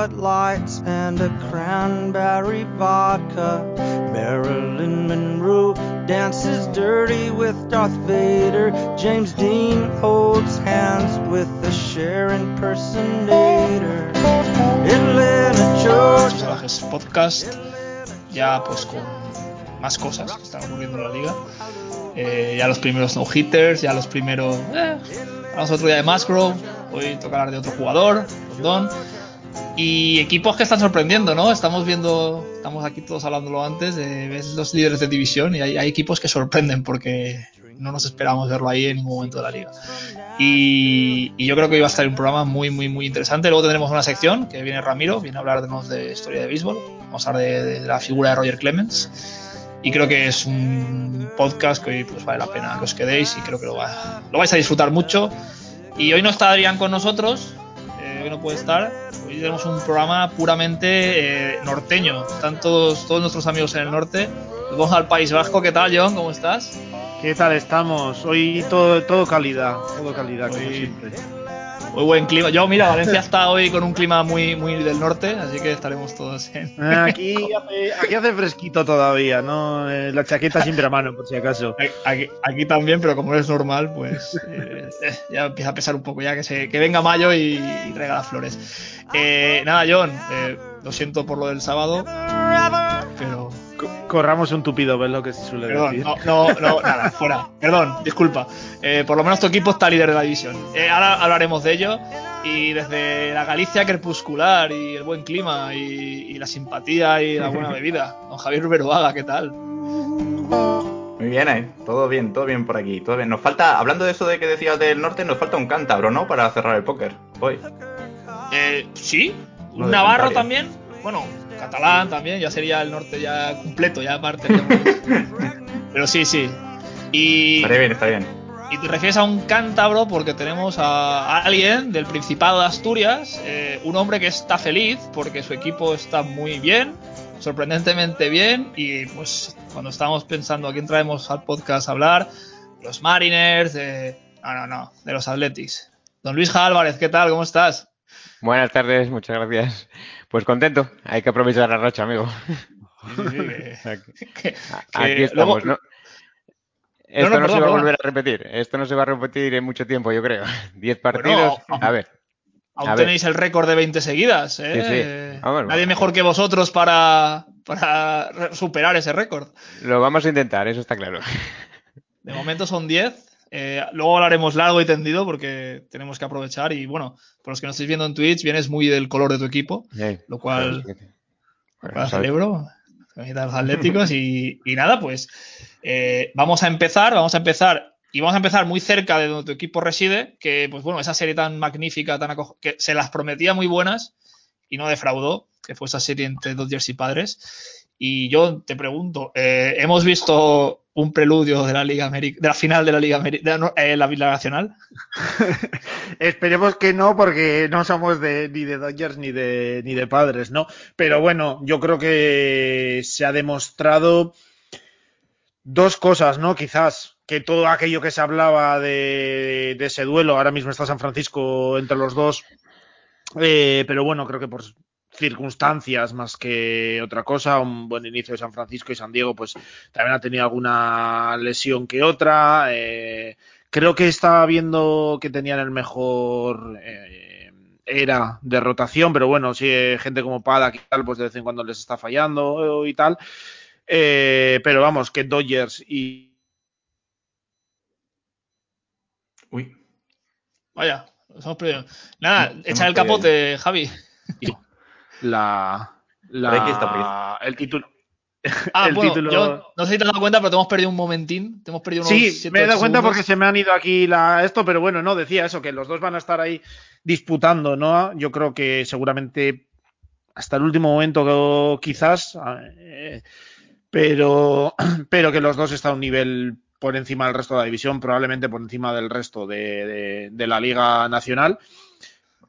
And a cranberry vodka. Marilyn Monroe dances dirty with Darth Vader. James Dean holds hands with the Cher impersonator. Atlanta, Georgia. Salvajes Podcast, ya pues con más cosas que están ocurriendo en la liga. Eh, ya los primeros no-hitters, ya los primeros... Eh, vamos otro día de Musgrove, hoy toca hablar de otro jugador, Don. Y equipos que están sorprendiendo, ¿no? Estamos viendo, estamos aquí todos hablándolo antes, ves los líderes de división y hay, hay equipos que sorprenden porque no nos esperábamos verlo ahí en ningún momento de la liga. Y, y yo creo que hoy va a estar un programa muy, muy, muy interesante. Luego tendremos una sección que viene Ramiro, viene a hablarnos de historia de béisbol. Vamos a hablar de, de la figura de Roger Clemens. Y creo que es un podcast que hoy pues, vale la pena que os quedéis y creo que lo, va- lo vais a disfrutar mucho. Y hoy no está Adrián con nosotros, eh, hoy no puede estar. Hoy tenemos un programa puramente eh, norteño. Están todos, todos nuestros amigos en el norte. Nos vamos al País Vasco. ¿Qué tal, John? ¿Cómo estás? ¿Qué tal estamos? Hoy todo, todo calidad, todo calidad, como siempre. Muy buen clima. Yo, mira, Valencia está hoy con un clima muy, muy del norte, así que estaremos todos en. Eh, Aquí hace, aquí hace fresquito todavía, ¿no? Eh, La chaqueta siempre a mano, por si acaso. Aquí, aquí también, pero como es normal, pues eh, ya empieza a pesar un poco ya que, se, que venga mayo y, y traiga las flores. Eh, nada, John, eh, lo siento por lo del sábado, pero Corramos un tupido, ¿ves lo que se suele Perdón, decir? no, no, no, nada, fuera. Perdón, disculpa. Eh, por lo menos tu equipo está líder de la división. Eh, ahora hablaremos de ello. Y desde la Galicia crepuscular y el buen clima y, y la simpatía y la buena bebida. Don Javier Ruberoaga, ¿qué tal? Muy bien, eh. Todo bien, todo bien por aquí. Todo bien. Nos falta, hablando de eso de que decías del norte, nos falta un cántabro, ¿no? Para cerrar el póker. Hoy. Eh, sí, un Navarro también. Bueno, catalán también, ya sería el norte ya completo, ya aparte. Pero sí, sí. Y, Estaría bien, está bien. Y te refieres a un cántabro porque tenemos a alguien del Principado de Asturias, eh, un hombre que está feliz porque su equipo está muy bien, sorprendentemente bien, y pues cuando estábamos pensando a quién traemos al podcast a hablar, los Mariners, de... No, no, no, de los Athletics. Don Luis Álvarez, ¿qué tal? ¿Cómo estás? Buenas tardes, muchas gracias. Pues contento, hay que aprovechar la racha, amigo. Que- Aquí estamos, luego- ¿no? Esto no, no, perdón, se va a volver a repetir, esto no se va a repetir en mucho tiempo, yo creo. Diez partidos, a- a ver. Aún A ver. tenéis el récord de 20 seguidas, ¿eh? Sí, Nadie mejor que vosotros para, para superar ese récord. Lo vamos a intentar, eso está claro. De momento son 10. Eh, luego hablaremos largo y tendido porque tenemos que aprovechar. Y bueno, por los que nos estáis viendo en Twitch, vienes muy del color de tu equipo, lo cual para sabes- celebro. los Atléticos. Y, y nada, pues eh, vamos a empezar. Vamos a empezar. Y vamos a empezar muy cerca de donde tu equipo reside. Que, pues bueno, esa serie tan magnífica, tan que se las prometía muy buenas y no defraudó, que fue esa serie entre Dodgers y Padres. Y yo te pregunto, eh, hemos visto un preludio de la Liga Ameri- de la final de la Liga Ameri- de la, eh, Liga Nacional. Esperemos que no, porque no somos de, ni de Dodgers ni de, ni de padres, ¿no? Pero bueno, yo creo que se ha demostrado dos cosas, ¿no? Quizás que todo aquello que se hablaba de, de ese duelo, ahora mismo está San Francisco entre los dos, eh, pero bueno, creo que por circunstancias más que otra cosa, un buen inicio de San Francisco y San Diego, pues también ha tenido alguna lesión que otra. eh, creo que estaba viendo que tenían el mejor eh, era de rotación, pero bueno, sí, gente como Pada y tal, pues de vez en cuando les está fallando y tal. Eh, pero vamos, que Dodgers y Uy. Vaya, nos hemos perdido. Nada, No, echa el capote, Javi. La, está, la el título. Ah, el bueno, título- yo no sé si te has dado cuenta, pero te hemos perdido un momentín. Te hemos perdido unos Sí, siete, me he dado cuenta segundos. porque se me han ido aquí la, esto, pero bueno, no, decía eso, que los dos van a estar ahí disputando, ¿no? Yo creo que seguramente hasta el último momento quizás, eh, pero, pero que los dos están a un nivel por encima del resto de la división, probablemente por encima del resto de, de- de la Liga Nacional.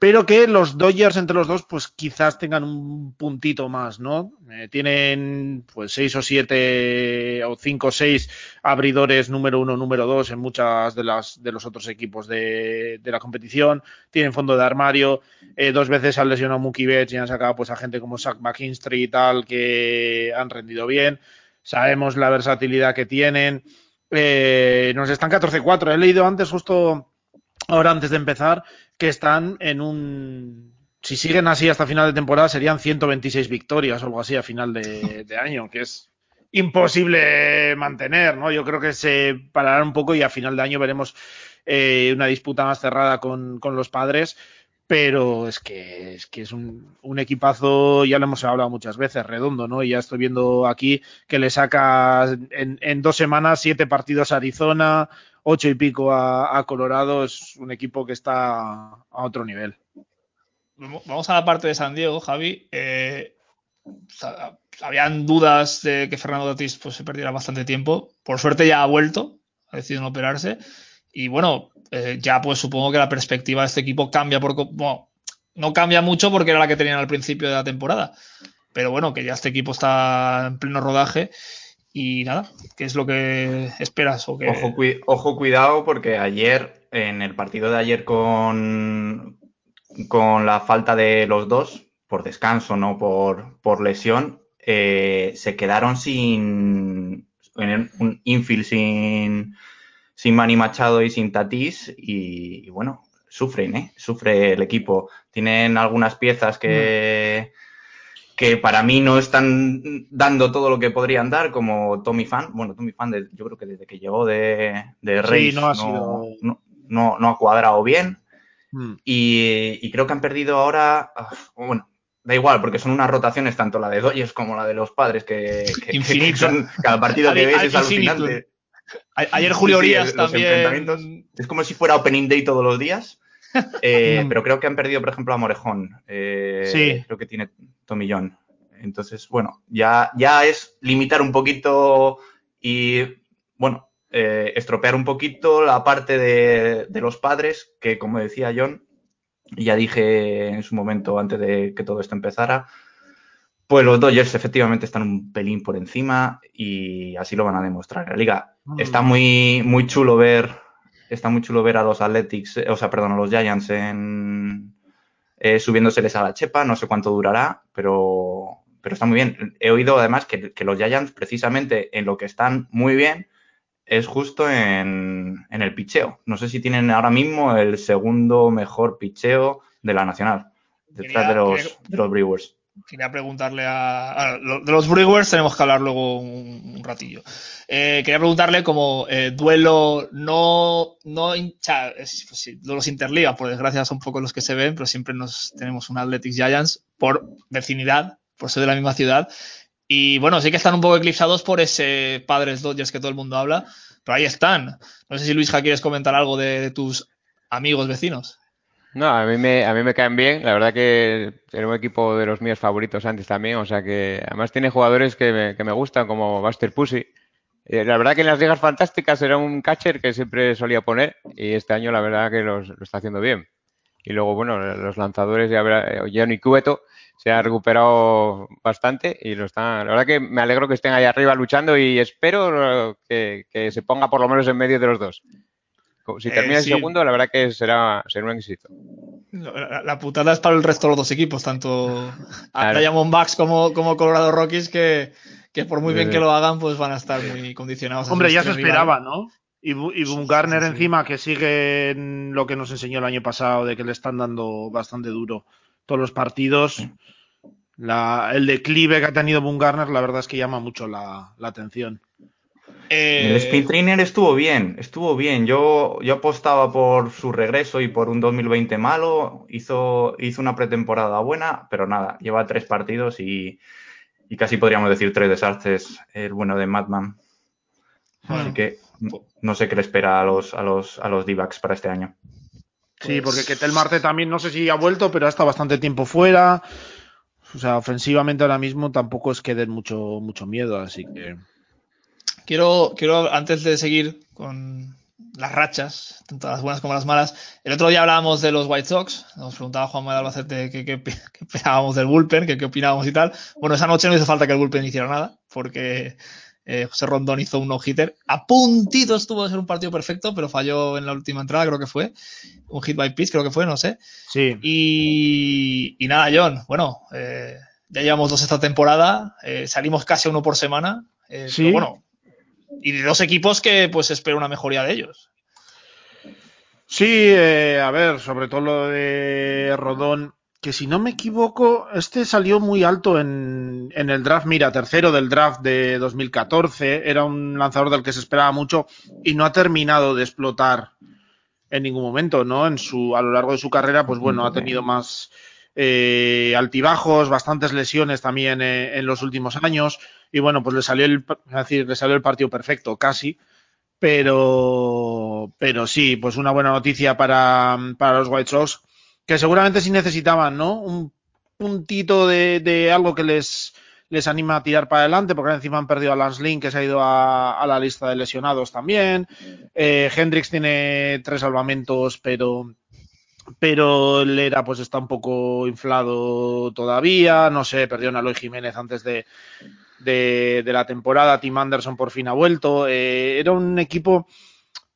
Pero que los Dodgers entre los dos, pues quizás tengan un puntito más, ¿no? Eh, tienen pues seis o siete o cinco o seis abridores número uno, número dos en muchas de las de los otros equipos de, de la competición. Tienen fondo de armario. Eh, dos veces han lesionado Mookie Betts y han sacado pues a gente como Zach McKinstry y tal que han rendido bien. Sabemos la versatilidad que tienen. Eh, nos están 14-4. He leído antes justo ahora antes de empezar, que están en un... Si siguen así hasta final de temporada serían 126 victorias o algo así a final de, año, que es imposible mantener, ¿no? Yo creo que se parará un poco y a final de año veremos eh, una disputa más cerrada con, los padres, pero es que es, que es un, un, equipazo, ya lo hemos hablado muchas veces, redondo, ¿no? Y ya estoy viendo aquí que le saca en, en dos semanas siete partidos a Arizona, ocho y pico a, Colorado, es un equipo que está a otro nivel. Vamos a la parte de San Diego, Javi. Eh, habían dudas de que Fernando Tatis pues, se perdiera bastante tiempo. Por suerte ya ha vuelto, ha decidido no operarse. Y bueno, eh, ya pues supongo que la perspectiva de este equipo cambia por... No cambia mucho porque era la que tenían al principio de la temporada. Pero bueno, que ya este equipo está en pleno rodaje y nada, ¿qué es lo que esperas? O ojo, cuidado porque ayer, en el partido de ayer con, con la falta de los dos, por descanso, no por, por lesión, eh, se quedaron sin un infield sin, sin Manny Machado y sin Tatis y, bueno, sufren, ¿eh? Sufre el equipo. Tienen algunas piezas que... Mm que para mí no están dando todo lo que podrían dar, como Tommy Fan. Bueno, Tommy Fan, yo creo que desde que llegó de, de Reyes no, ha cuadrado bien. Hmm. Y, creo que han perdido ahora. Ah, bueno, da igual, porque son unas rotaciones, tanto la de Dodgers como la de los padres, que, son, cada partido que ves es alucinante. Ayer Julio Urias también. Es como si fuera Opening Day todos los días. Eh, mm. pero creo que han perdido, por ejemplo, a Morejón. Eh, sí. Creo que tiene Tomillón. Entonces, bueno, ya, ya es limitar un poquito y, bueno, eh, estropear un poquito la parte de, los padres, que como decía John, ya dije en su momento antes de que todo esto empezara, pues los Dodgers efectivamente están un pelín por encima y así lo van a demostrar en la liga. Mm. Está muy, muy chulo ver está muy chulo ver a los Athletics, eh, o sea, perdón, a los Giants en, eh, subiéndoseles a la chepa, no sé cuánto durará, pero, pero está muy bien. He oído además que, los Giants, precisamente en lo que están muy bien, es justo en, el picheo. No sé si tienen ahora mismo el segundo mejor picheo de la nacional, detrás de los, de los Brewers quería preguntarle a, de los Brewers tenemos que hablar luego un, ratillo. Eh, quería preguntarle como eh, duelo no no pues los interliga, por desgracia son pocos los que se ven, pero siempre nos tenemos un Athletics Giants por vecinidad, por ser de la misma ciudad. Y bueno, sí que están un poco eclipsados por ese Padres Dodgers que todo el mundo habla, pero ahí están. No sé si Luisja quieres comentar algo de tus amigos vecinos. No, a mí me, a mí me caen bien. La verdad que era un equipo de los míos favoritos antes también. O sea que además tiene jugadores que me, que me gustan, como Buster Pussy. Eh, la verdad que en las ligas fantásticas era un catcher que siempre solía poner y este año la verdad que los, lo está haciendo bien. Y luego, bueno, los lanzadores, ya eh, Johnny Cueto se ha recuperado bastante y lo están. La verdad que me alegro que estén ahí arriba luchando y espero que, que se ponga por lo menos en medio de los dos. Si eh, termina el segundo, la verdad que será, será un éxito. La, putada es para el resto de los dos equipos, tanto claro. Diamondbacks como, como Colorado Rockies, que, por muy bien que lo hagan, pues van a estar muy condicionados. Hombre, ya se esperaba, ¿no? Y, y Boom Garner encima, que sigue en lo que nos enseñó el año pasado, de que le están dando bastante duro todos los partidos. La, el declive que ha tenido Boom Garner, la verdad es que llama mucho la atención. El Speed Trainer estuvo bien, estuvo bien. Yo, yo apostaba por su regreso y por un 2020 malo. Hizo, hizo una pretemporada buena, pero nada, lleva tres partidos y, casi podríamos decir tres desastres el bueno de Madman. Así que no sé qué le espera a los, a los, a los d para este año. Sí, porque Ketel Marte también no sé si ha vuelto, pero ha estado bastante tiempo fuera. O sea, ofensivamente ahora mismo tampoco es que den mucho, mucho miedo, así que. Quiero, quiero, antes de seguir con las rachas, tanto las buenas como las malas. El otro día hablábamos de los White Sox, nos preguntaba Juan Manuel Albacete qué, qué, qué, del bullpen, qué, opinábamos y tal. Bueno, esa noche no hizo falta que el bullpen hiciera nada, porque eh, José Rondón hizo un no-hitter. A puntito estuvo de ser un partido perfecto, pero falló en la última entrada, creo que fue. Un hit by pitch, creo que fue, no sé. Sí. Y, nada, John, bueno, eh, ya llevamos dos esta temporada, eh, salimos casi uno por semana. sí. bueno, y de dos equipos que pues espero una mejoría de ellos. Sí, a ver, sobre todo lo de Rodón que si no me equivoco, este salió muy alto en, en, el draft, mira, tercero del draft de 2014, era un lanzador del que se esperaba mucho y no ha terminado de explotar en ningún momento, ¿no? En su, a lo largo de su carrera, pues bueno, ha tenido más eh, altibajos, bastantes lesiones también eh, en los últimos años y bueno, pues le salió el, decir, le salió el partido perfecto, casi. Pero, pero sí, pues una buena noticia para, para los White Sox que seguramente sí necesitaban, ¿no? Un puntito de, algo que les, les anima a tirar para adelante, porque encima han perdido a Lance Lynn, que se ha ido a, la lista de lesionados también. Eh, Hendrix tiene tres salvamentos, pero pero el era pues está un poco inflado todavía, no sé, perdió a Aloy Jiménez antes de, de, la temporada, Tim Anderson por fin ha vuelto, eh, era un equipo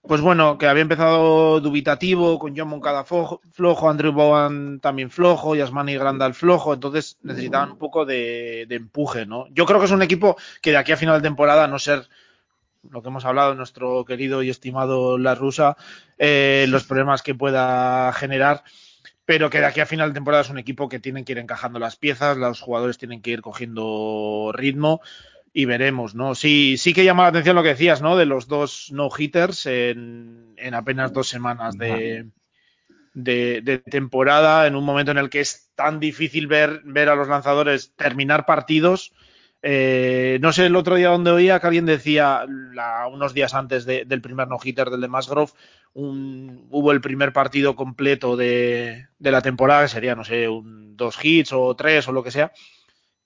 pues bueno, que había empezado dubitativo, con John Moncada flojo, Andrew Bowen también flojo, Yasmani Grandal flojo, entonces necesitaban un poco de, empuje, ¿no? Yo creo que es un equipo que de aquí a final de temporada, no ser lo que hemos hablado, nuestro querido y estimado La Rusa, eh, los problemas que pueda generar, pero que de aquí a final de temporada es un equipo que tienen que ir encajando las piezas, los jugadores tienen que ir cogiendo ritmo y veremos, ¿no? Sí, sí que llama la atención lo que decías, ¿no? De los dos no-hitters en, en, apenas dos semanas de, de, temporada, en un momento en el que es tan difícil ver, ver a los lanzadores terminar partidos. Eh, no sé el otro día donde oía que alguien decía, unos días antes del primer no-hitter del de Masgrove, hubo el primer partido completo de, la temporada, que sería, no sé, un, dos hits o tres o lo que sea,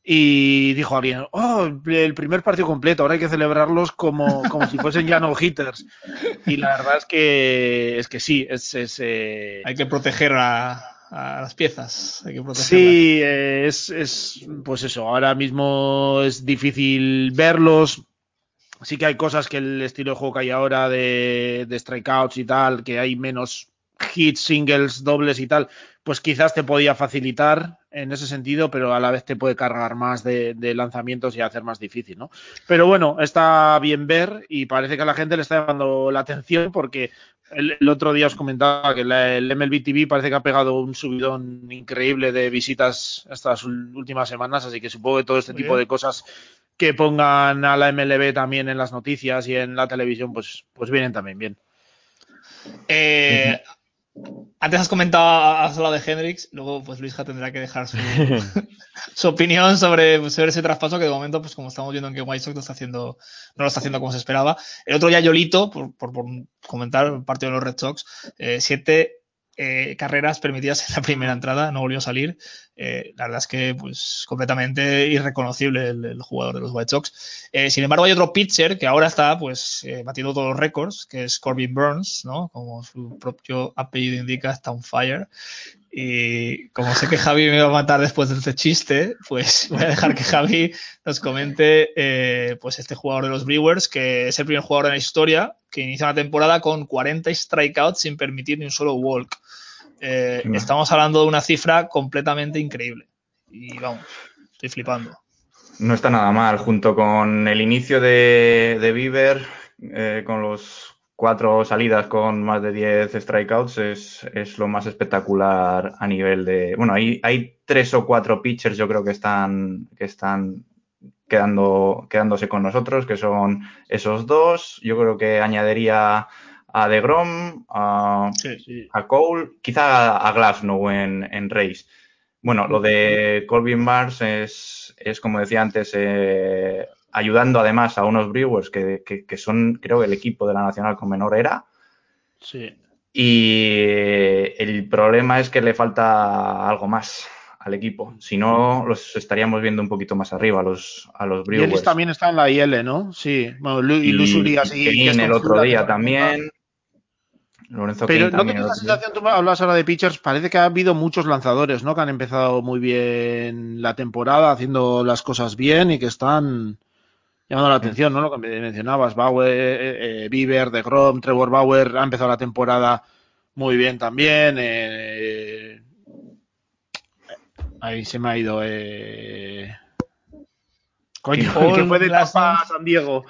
y dijo alguien, oh, el primer partido completo, ahora hay que celebrarlos como, como si fuesen ya no hitters. Y la verdad es que, es que sí. Eh, hay que proteger a, las piezas. Sí, es, es, pues eso, ahora mismo es difícil verlos. Sí que hay cosas que el estilo de juego que hay ahora de, de strikeouts y tal, que hay menos hits, singles, dobles y tal, pues quizás te podía facilitar en ese sentido, pero a la vez te puede cargar más de, lanzamientos y hacer más difícil, ¿no? Pero bueno, está bien ver y parece que a la gente le está llamando la atención porque el, otro día os comentaba que el MLB TV parece que ha pegado un subidón increíble de visitas estas últimas semanas, así que supongo que todo este tipo de cosas que pongan a la MLB también en las noticias y en la televisión, pues, pues vienen también bien. Eh, antes has comentado, has hablado de Hendrix, luego pues Luisja tendrá que dejar su, opinión sobre, ese traspaso que de momento, pues como estamos viendo en que White Sox no, está haciendo, no lo está haciendo como se esperaba. El otro día Yolito, por, por, comentar partido de los Red Sox, eh, siete eh, carreras permitidas en la primera entrada, no volvió a salir. Eh, la verdad es que, pues, completamente irreconocible el, jugador de los White Sox. Eh, sin embargo, hay otro pitcher que ahora está, pues, batiendo todos los récords, que es Corbin Burns, ¿no? Como su propio apellido indica, está on fire. Y como sé que Javi me va a matar después de este chiste, pues voy a dejar que Javi nos comente, pues, este jugador de los Brewers, que es el primer jugador en la historia que inicia una temporada con 40 strikeouts sin permitir ni un solo walk. Eh, estamos hablando de una cifra completamente increíble. Y vamos, estoy flipando. No está nada mal, junto con el inicio de, de Bieber, eh, con los cuatro salidas con más de 10 strikeouts, es, lo más espectacular a nivel de. Bueno, hay, hay tres o cuatro pitchers, yo creo que están, que están quedando, quedándose con nosotros, que son esos dos. Yo creo que añadiría a DeGrom, a, a Cole, quizá a Glasnow en, en Race. Bueno, lo de Colvin Mars es, es como decía antes, eh, ayudando además a unos Brewers que, que, son, creo, el equipo de la Nacional con menor era. Sí. Y el problema es que le falta algo más al equipo. Si no, los estaríamos viendo un poquito más arriba, a los, a los Brewers. Y también está en la IL, ¿no? Sí. y, Luis Urias y, el otro día también. Lorenzo Pero no tienes la sensación, tú hablas ahora de pitchers, parece que ha habido muchos lanzadores, ¿no? Que han empezado muy bien la temporada, haciendo las cosas bien y que están llamando la atención, ¿no? Lo que mencionabas, Bauer, eh, eh, Bieber, de Grom, Trevor Bauer ha empezado la temporada muy bien también. Eh, ahí se me ha ido. Eh... Coño, el que fue de Tampa San Diego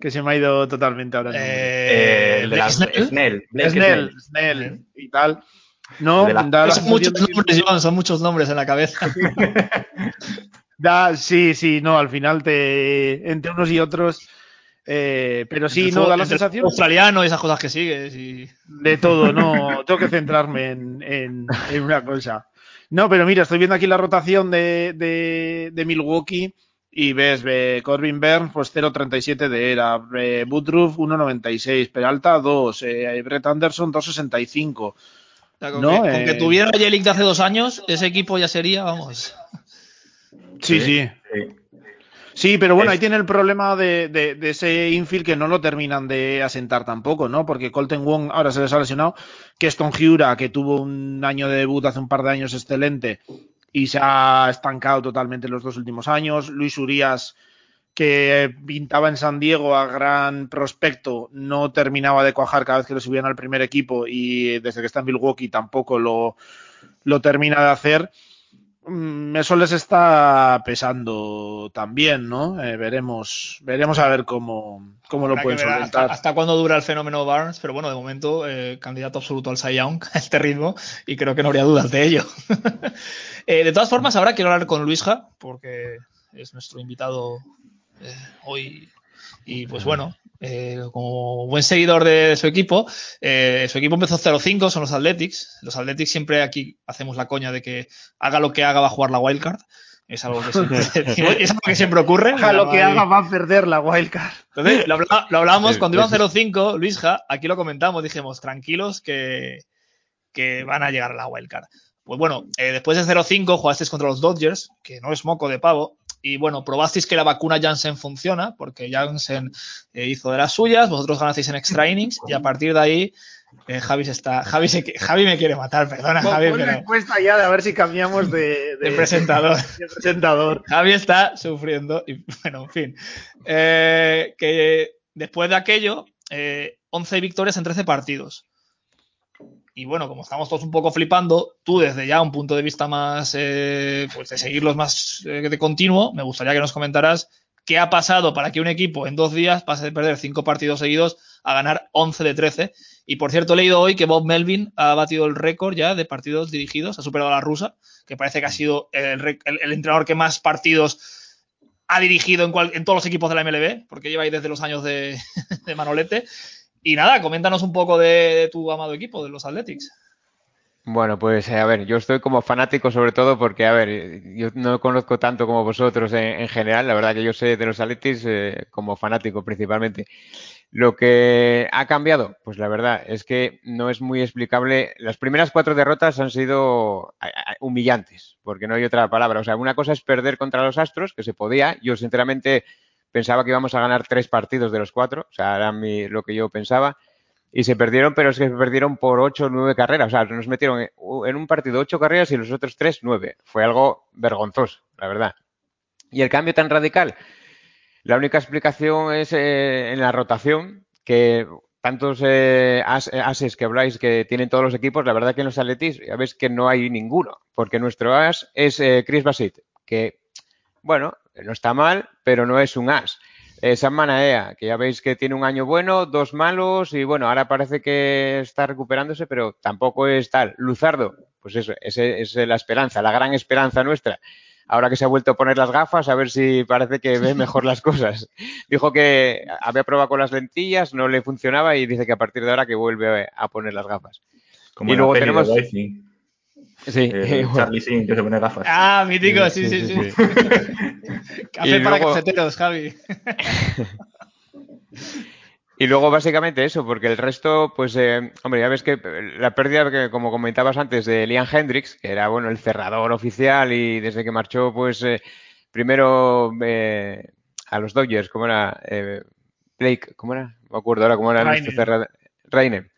que se me ha ido totalmente ahora. Eh, el de la Snell. Snell, Snell, y tal. No, son, muchos nombres, son muchos nombres en la cabeza. da, sí, sí, no, al final te entre unos y otros. Eh, pero sí, no, da la sensación. Australiano y esas cosas que sigues. Y... De todo, no. tengo que centrarme en, en, en, una cosa. No, pero mira, estoy viendo aquí la rotación de, de, de Milwaukee y ves, ve, Corbin Burns, pues 0.37 de era, eh, Woodruff 1.96, Peralta 2, eh, Brett Anderson 2.65. con, ¿no? que, con que eh, tuviera Yelik de hace dos años, ese equipo ya sería, vamos. Sí, sí. Sí, pero bueno, ahí tiene el problema de, de, ese infield que no lo terminan de asentar tampoco, ¿no? Porque Colton Wong ahora se les ha lesionado, que es Hiura, que tuvo un año de debut hace un par de años excelente, y se ha estancado totalmente en los dos últimos años. Luis Urias, que pintaba en San Diego a gran prospecto, no terminaba de cuajar cada vez que lo subían al primer equipo y desde que está en Milwaukee tampoco lo, lo termina de hacer. Mm, eso les está pesando también, ¿no? Eh, veremos, veremos a ver cómo, cómo lo pueden solventar. Hasta, cuándo dura el fenómeno Barnes, pero bueno, de momento, eh, candidato absoluto al Cy Young a este ritmo, y creo que no habría dudas de ello. Eh, de todas formas, ahora quiero hablar con Luisja, porque es nuestro invitado hoy. Y pues bueno, eh, como buen seguidor de su equipo, eh, su equipo empezó 0-5, son los Athletics. Los Athletics siempre aquí hacemos la coña de que haga lo que haga va a jugar la wildcard. Es algo que siempre, es algo que siempre ocurre. Haga lo que haga va a perder la wildcard. Entonces, lo, lo hablábamos cuando iban 0-5, Luisja, aquí lo comentamos, dijimos, tranquilos que, que van a llegar a la wildcard. Pues bueno, eh, después de 0-5 jugasteis contra los Dodgers, que no es moco de pavo, y bueno, probasteis que la vacuna Janssen funciona, porque Janssen eh, hizo de las suyas, vosotros ganasteis en extra innings y a partir de ahí eh, Javi, está, Javi, se, Javi me quiere matar, perdona Javi. Pero... encuesta ya de a ver si cambiamos de, presentador. de, presentador. Javi está sufriendo y bueno, en fin. Eh, que después de aquello, 11 victorias en 13 partidos. Y bueno, como estamos todos un poco flipando, tú desde ya un punto de vista más, eh, pues de seguirlos más eh, de continuo, me gustaría que nos comentaras qué ha pasado para que un equipo en dos días pase de perder cinco partidos seguidos a ganar 11 de 13. Y por cierto, he leído hoy que Bob Melvin ha batido el récord ya de partidos dirigidos, ha superado a la rusa, que parece que ha sido el, entrenador que más partidos ha dirigido en, todos los equipos de la MLB, porque lleva ahí desde los años de, de Manolete. Y nada, coméntanos un poco de, tu amado equipo, de los Athletics. Bueno, pues a ver, yo estoy como fanático sobre todo porque, a ver, yo no conozco tanto como vosotros en, general, la verdad que yo sé de los Athletics eh, como fanático principalmente. Lo que ha cambiado, pues la verdad es que no es muy explicable. Las primeras cuatro derrotas han sido humillantes, porque no hay otra palabra. O sea, una cosa es perder contra los Astros, que se podía. Yo sinceramente pensaba que íbamos a ganar tres partidos de los cuatro, o sea, era lo que yo pensaba, y se perdieron, pero es que se perdieron por ocho o nueve carreras, o sea, nos metieron en un partido ocho carreras y los otros tres nueve. Fue algo vergonzoso, la verdad. Y el cambio tan radical, la única explicación es eh, en la rotación, que tantos eh, ases que habláis que tienen todos los equipos, la verdad que en los Atletis ya ves que no hay ninguno, porque nuestro as es eh, Chris Basit, que, bueno, no está mal, pero no es un as. Eh, San Manaea, que ya veis que tiene un año bueno, dos malos y bueno, ahora parece que está recuperándose, pero tampoco es tal. Luzardo, pues eso, esa es la esperanza, la gran esperanza nuestra. Ahora que se ha vuelto a poner las gafas, a ver si parece que ve mejor las cosas. Dijo que había probado con las lentillas, no le funcionaba y dice que a partir de ahora que vuelve a poner las gafas. Como y luego tenemos. Sí, eh, Charlie Sin, que se pone gafas. Ah, mítico, sí, sí, sí. Café para luego... cafeteros, Javi. y luego básicamente eso, porque el resto, pues, eh, hombre, ya ves que la pérdida, que, como comentabas antes, de Liam Hendricks, que era, bueno, el cerrador oficial y desde que marchó, pues, eh, primero eh, a los Dodgers, ¿cómo era? Blake, ¿cómo era? No me acuerdo ahora cómo era nuestro cerrador. Rainer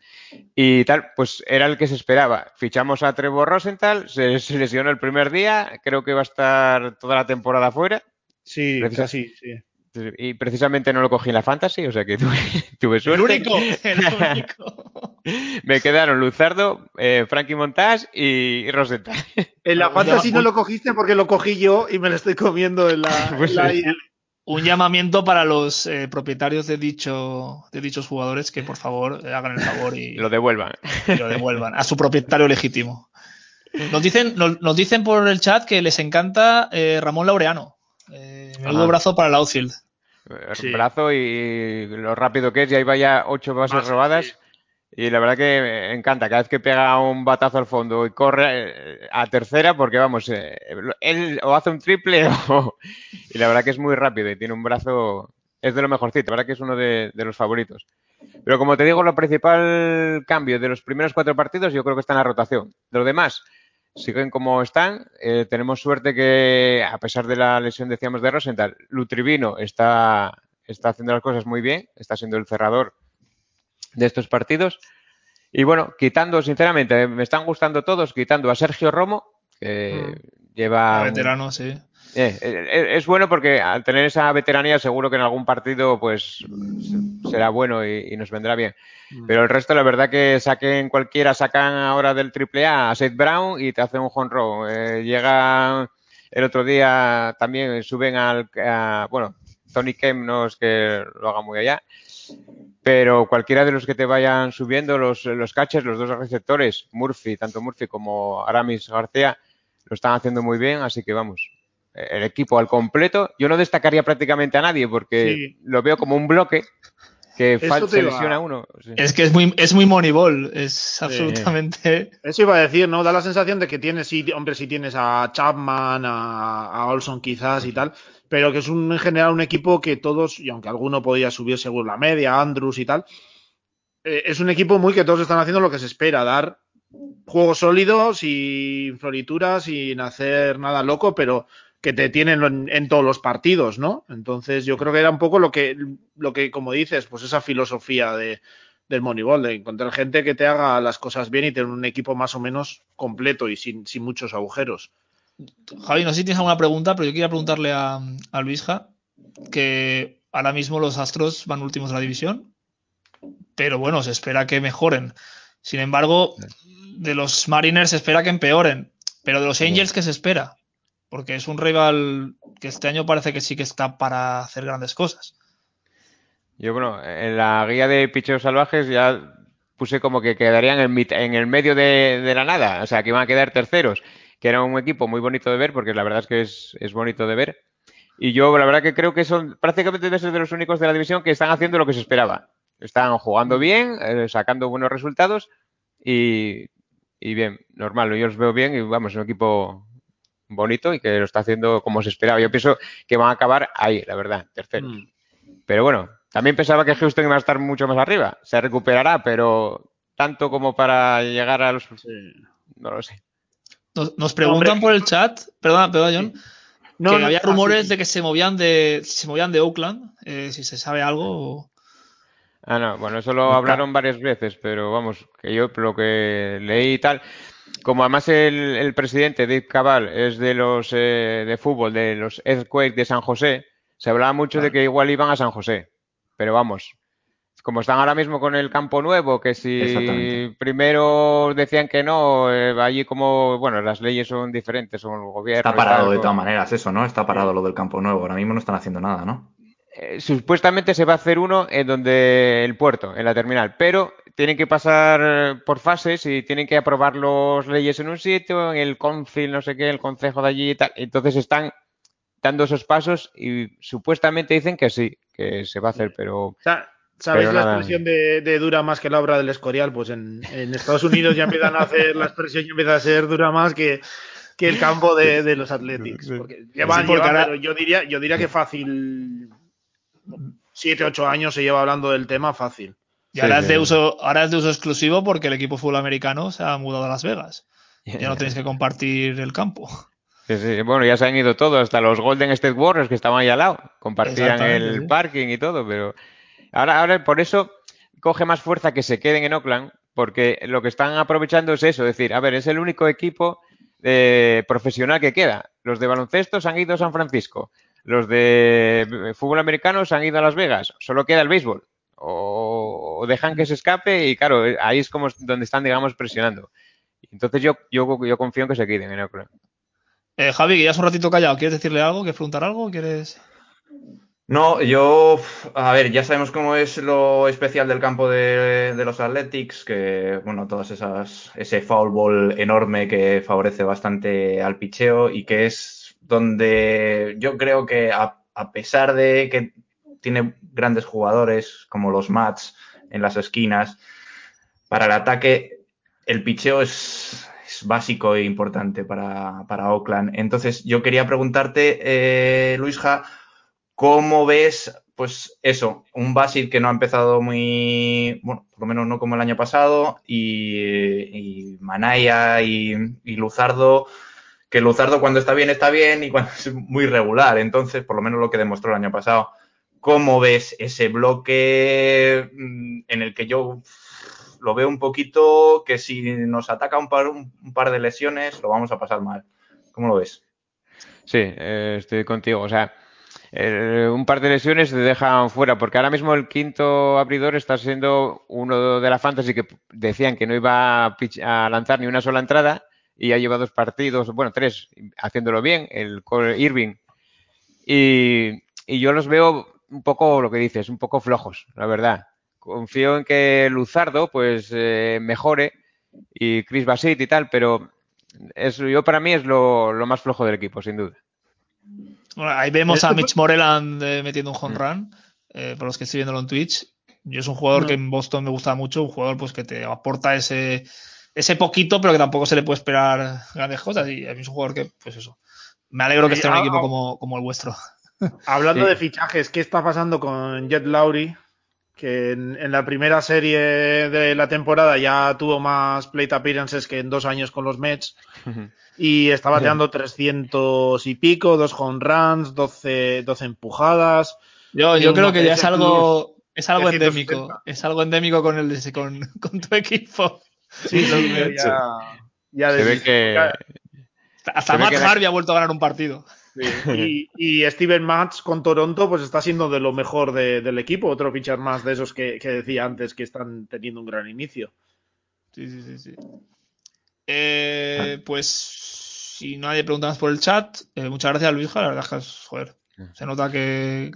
Y tal, pues era el que se esperaba. Fichamos a Trevor Rosenthal, se, lesionó el primer día, creo que va a estar toda la temporada fuera. Sí, casi, sí. Y precisamente no lo cogí en la fantasy, o sea que tuve, suerte. El único, el único. Me quedaron Luzardo, eh, Frankie Montage y Rosenthal. En la fantasy no lo cogiste porque lo cogí yo y me lo estoy comiendo en la, pues un llamamiento para los eh, propietarios de, dicho, de dichos jugadores que por favor eh, hagan el favor y lo devuelvan. lo devuelvan a su propietario legítimo. Nos dicen, nos, dicen por el chat que les encanta eh, Ramón Laureano. Eh, menudo brazo para el outfield. Brazo y lo rápido que es, y ahí vaya ocho bases robadas. Y la verdad que encanta, cada vez que pega un batazo al fondo y corre eh, a tercera, porque vamos, eh, él o hace un triple o... Y la verdad que es muy rápido y tiene un brazo, es de lo mejorcito, la verdad que es uno de, los favoritos. Pero como te digo, lo principal cambio de los primeros cuatro partidos yo creo que está en la rotación. De los demás, siguen como están. Eh, tenemos suerte que, a pesar de la lesión, decíamos, de Rosenthal, Lutrivino está, está haciendo las cosas muy bien, está siendo el cerrador de estos partidos. Y bueno, quitando, sinceramente, me están gustando todos, quitando a Sergio Romo, que mm. lleva... veterano, sí. Eh, eh, es bueno porque al tener esa veteranía seguro que en algún partido pues será bueno y, nos vendrá bien. Mm. Pero el resto, la verdad que saquen cualquiera, sacan ahora del triple A a Seth Brown y te hacen un home eh, llega el otro día también, suben al... bueno, Tony Kem no es que lo haga muy allá, pero cualquiera de los que te vayan subiendo, los, los catchers, los dos receptores, Murphy, tanto Murphy como Aramis García, lo están haciendo muy bien, así que vamos, el equipo al completo. Yo no destacaría prácticamente a nadie porque lo veo como un bloque que falta lesiona uno. Es que es muy, es muy moneyball, es absolutamente. Eso iba a decir, ¿no? Da la sensación de que tienes, hombre, si tienes a Chapman, a, a Olson quizás y tal, pero que es un, en general un equipo que todos, y aunque alguno podía subir según la media, Andrews y tal, eh, es un equipo muy que todos están haciendo lo que se espera, dar juegos sólidos y florituras sin hacer nada loco, pero que te tienen en, todos los partidos, ¿no? Entonces yo creo que era un poco lo que, lo que como dices, pues esa filosofía de, del Moneyball, de encontrar gente que te haga las cosas bien y tener un equipo más o menos completo y sin, sin muchos agujeros. Javi, no sé si tienes alguna pregunta, pero yo quería preguntarle a, a Luisja que ahora mismo los Astros van últimos de la división, pero bueno, se espera que mejoren. Sin embargo, de los Mariners se espera que empeoren, pero de los Angels, ¿qué se espera? Porque es un rival que este año parece que sí que está para hacer grandes cosas. Yo, bueno, en la guía de picheos salvajes ya puse como que quedarían en, en el medio de, de, la nada, o sea, que iban a quedar terceros que era un equipo muy bonito de ver, porque la verdad es que es, bonito de ver. Y yo la verdad que creo que son prácticamente de de los únicos de la división que están haciendo lo que se esperaba. Están jugando bien, eh, sacando buenos resultados y, bien, normal. Yo los veo bien y vamos, es un equipo bonito y que lo está haciendo como se esperaba. Yo pienso que van a acabar ahí, la verdad, terceros. Mm. Pero bueno, también pensaba que Houston iba a estar mucho más arriba. Se recuperará, pero tanto como para llegar a los... No lo sé. Nos, preguntan por el chat, perdona, perdón, John, que había rumores de que se movían de, se movían de Oakland, eh, si se sabe algo. Ah, no, bueno, eso lo hablaron varias veces, pero vamos, que yo lo que leí y tal, como además el, presidente Dave Cabal es de los eh, de fútbol, de los Earthquake de San José, se hablaba mucho de que igual iban a San José, pero vamos, como están ahora mismo con el campo nuevo, que si primero decían que no, eh, allí como, bueno, las leyes son diferentes, son el gobierno. Está parado de todas maneras eso, ¿no? Está parado lo del campo nuevo. Ahora mismo no están haciendo nada, ¿no? Eh, supuestamente se va a hacer uno en donde el puerto, en la terminal, pero tienen que pasar por fases y tienen que aprobar las leyes en un sitio, en el concil, no sé qué, el consejo de allí y tal. Entonces están dando esos pasos y supuestamente dicen que sí, que se va a hacer, pero... ¿Sabéis la expresión de, dura más que la obra del Escorial? Pues en, Estados Unidos ya empiezan a hacer la expresión y empieza a ser dura más que, el campo de, los Athletics. Porque llevan, yo diría, yo diría que fácil, 7, 8 años se lleva hablando del tema fácil. Y ahora, es de uso, ahora es de uso exclusivo porque el equipo fútbol americano se ha mudado a Las Vegas. Ya no tenéis que compartir el campo. Bueno, ya se han ido todos, hasta los Golden State Warriors que estaban ahí al lado. Compartían el parking y todo, pero Ahora, ahora por eso coge más fuerza que se queden en Oakland, porque lo que están aprovechando es eso, es decir, a ver, es el único equipo eh, profesional que queda. Los de baloncesto se han ido a San Francisco, los de fútbol americano se han ido a Las Vegas, solo queda el béisbol. O, dejan que se escape y claro, ahí es como donde están, digamos, presionando. Entonces yo, yo, yo confío en que se queden en Oakland. Eh, Javi, que ya es un ratito callado, ¿quieres decirle algo? ¿Quieres preguntar algo? ¿Quieres...? No, yo, a ver, ya sabemos cómo es lo especial del campo de, los Athletics, que, bueno, todas esas, ese foul ball enorme que favorece bastante al picheo y que es donde yo creo que a, pesar de que tiene grandes jugadores como los Mats en las esquinas, para el ataque el picheo es, básico e importante para, para, Oakland. Entonces, yo quería preguntarte, eh, Luisja, ¿Cómo ves, pues eso, un Basil que no ha empezado muy, bueno, por lo menos no como el año pasado, y, Manaya y, Luzardo, que Luzardo cuando está bien está bien y cuando es muy regular, entonces, por lo menos lo que demostró el año pasado. ¿Cómo ves ese bloque mm, en el que yo lo veo un poquito que si nos ataca un par, de lesiones lo vamos a pasar mal? ¿Cómo lo ves? Sí, eh, estoy contigo. O sea, un par de lesiones te dejan fuera, porque ahora mismo el quinto abridor está siendo uno de la fantasy que decían que no iba a, lanzar ni una sola entrada y ha llevado dos partidos, bueno, tres, haciéndolo bien, el Irving. Y, yo los veo un poco, lo que dices, un poco flojos, la verdad. Confío en que Luzardo pues eh, mejore y Chris Basit y tal, pero eso yo para mí es lo más flojo del equipo, sin duda ahí vemos a Mitch Moreland eh, metiendo un home mm. run, eh, por los que estoy viéndolo en Twitch. Yo es un jugador que en Boston me gusta mucho, un jugador pues que te aporta ese, ese poquito, pero que tampoco se le puede esperar grandes cosas. Y a mí es un jugador que, pues eso, me alegro que esté en un ah, equipo ah. como, el vuestro. Hablando de fichajes, ¿qué está pasando con Jet Lowry? Que en, la primera serie de la temporada ya tuvo más plate appearances que en dos años con los Mets. y está bateando 300 y pico, dos home runs, 12, 12 empujadas. Yo, yo creo que ya es algo, es algo endémico. Es algo endémico con, el, con, con tu equipo. Sí, ya, ya se ve que... Hasta Matt Harvey ha vuelto a ganar un partido. Y, y, Steven Matz con Toronto, pues está siendo de lo mejor del equipo. Otro pitcher más de esos que, que, decía antes que están teniendo un gran inicio. Sí, sí, sí, sí. Eh, pues si nadie pregunta más por el chat, eh, muchas gracias Luisja, la verdad es que joder, se nota que,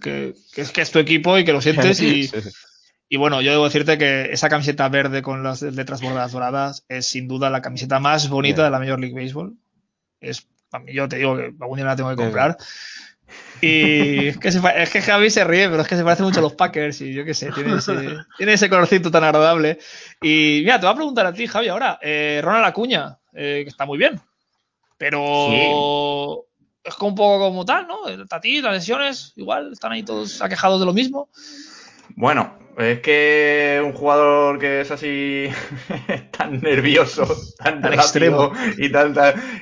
es, que es tu equipo y que lo sientes y, bueno, yo debo decirte que esa camiseta verde con las letras bordadas doradas es sin duda la camiseta más bonita de la Major League Baseball. Es, yo te digo que algún día la tengo que comprar. Y es que, es que Javi se ríe, pero es que se parece mucho a los Packers y yo qué sé, tiene ese, tiene ese colorcito tan agradable. Y mira, te voy a preguntar a ti, Javi, ahora, eh, Ronald Acuña, eh, que está muy bien, pero es como un poco como tal, ¿no? El Tati, las lesiones, igual, están ahí todos aquejados de lo mismo. Bueno, es que un jugador que es así tan nervioso, tan, extremo y, tan,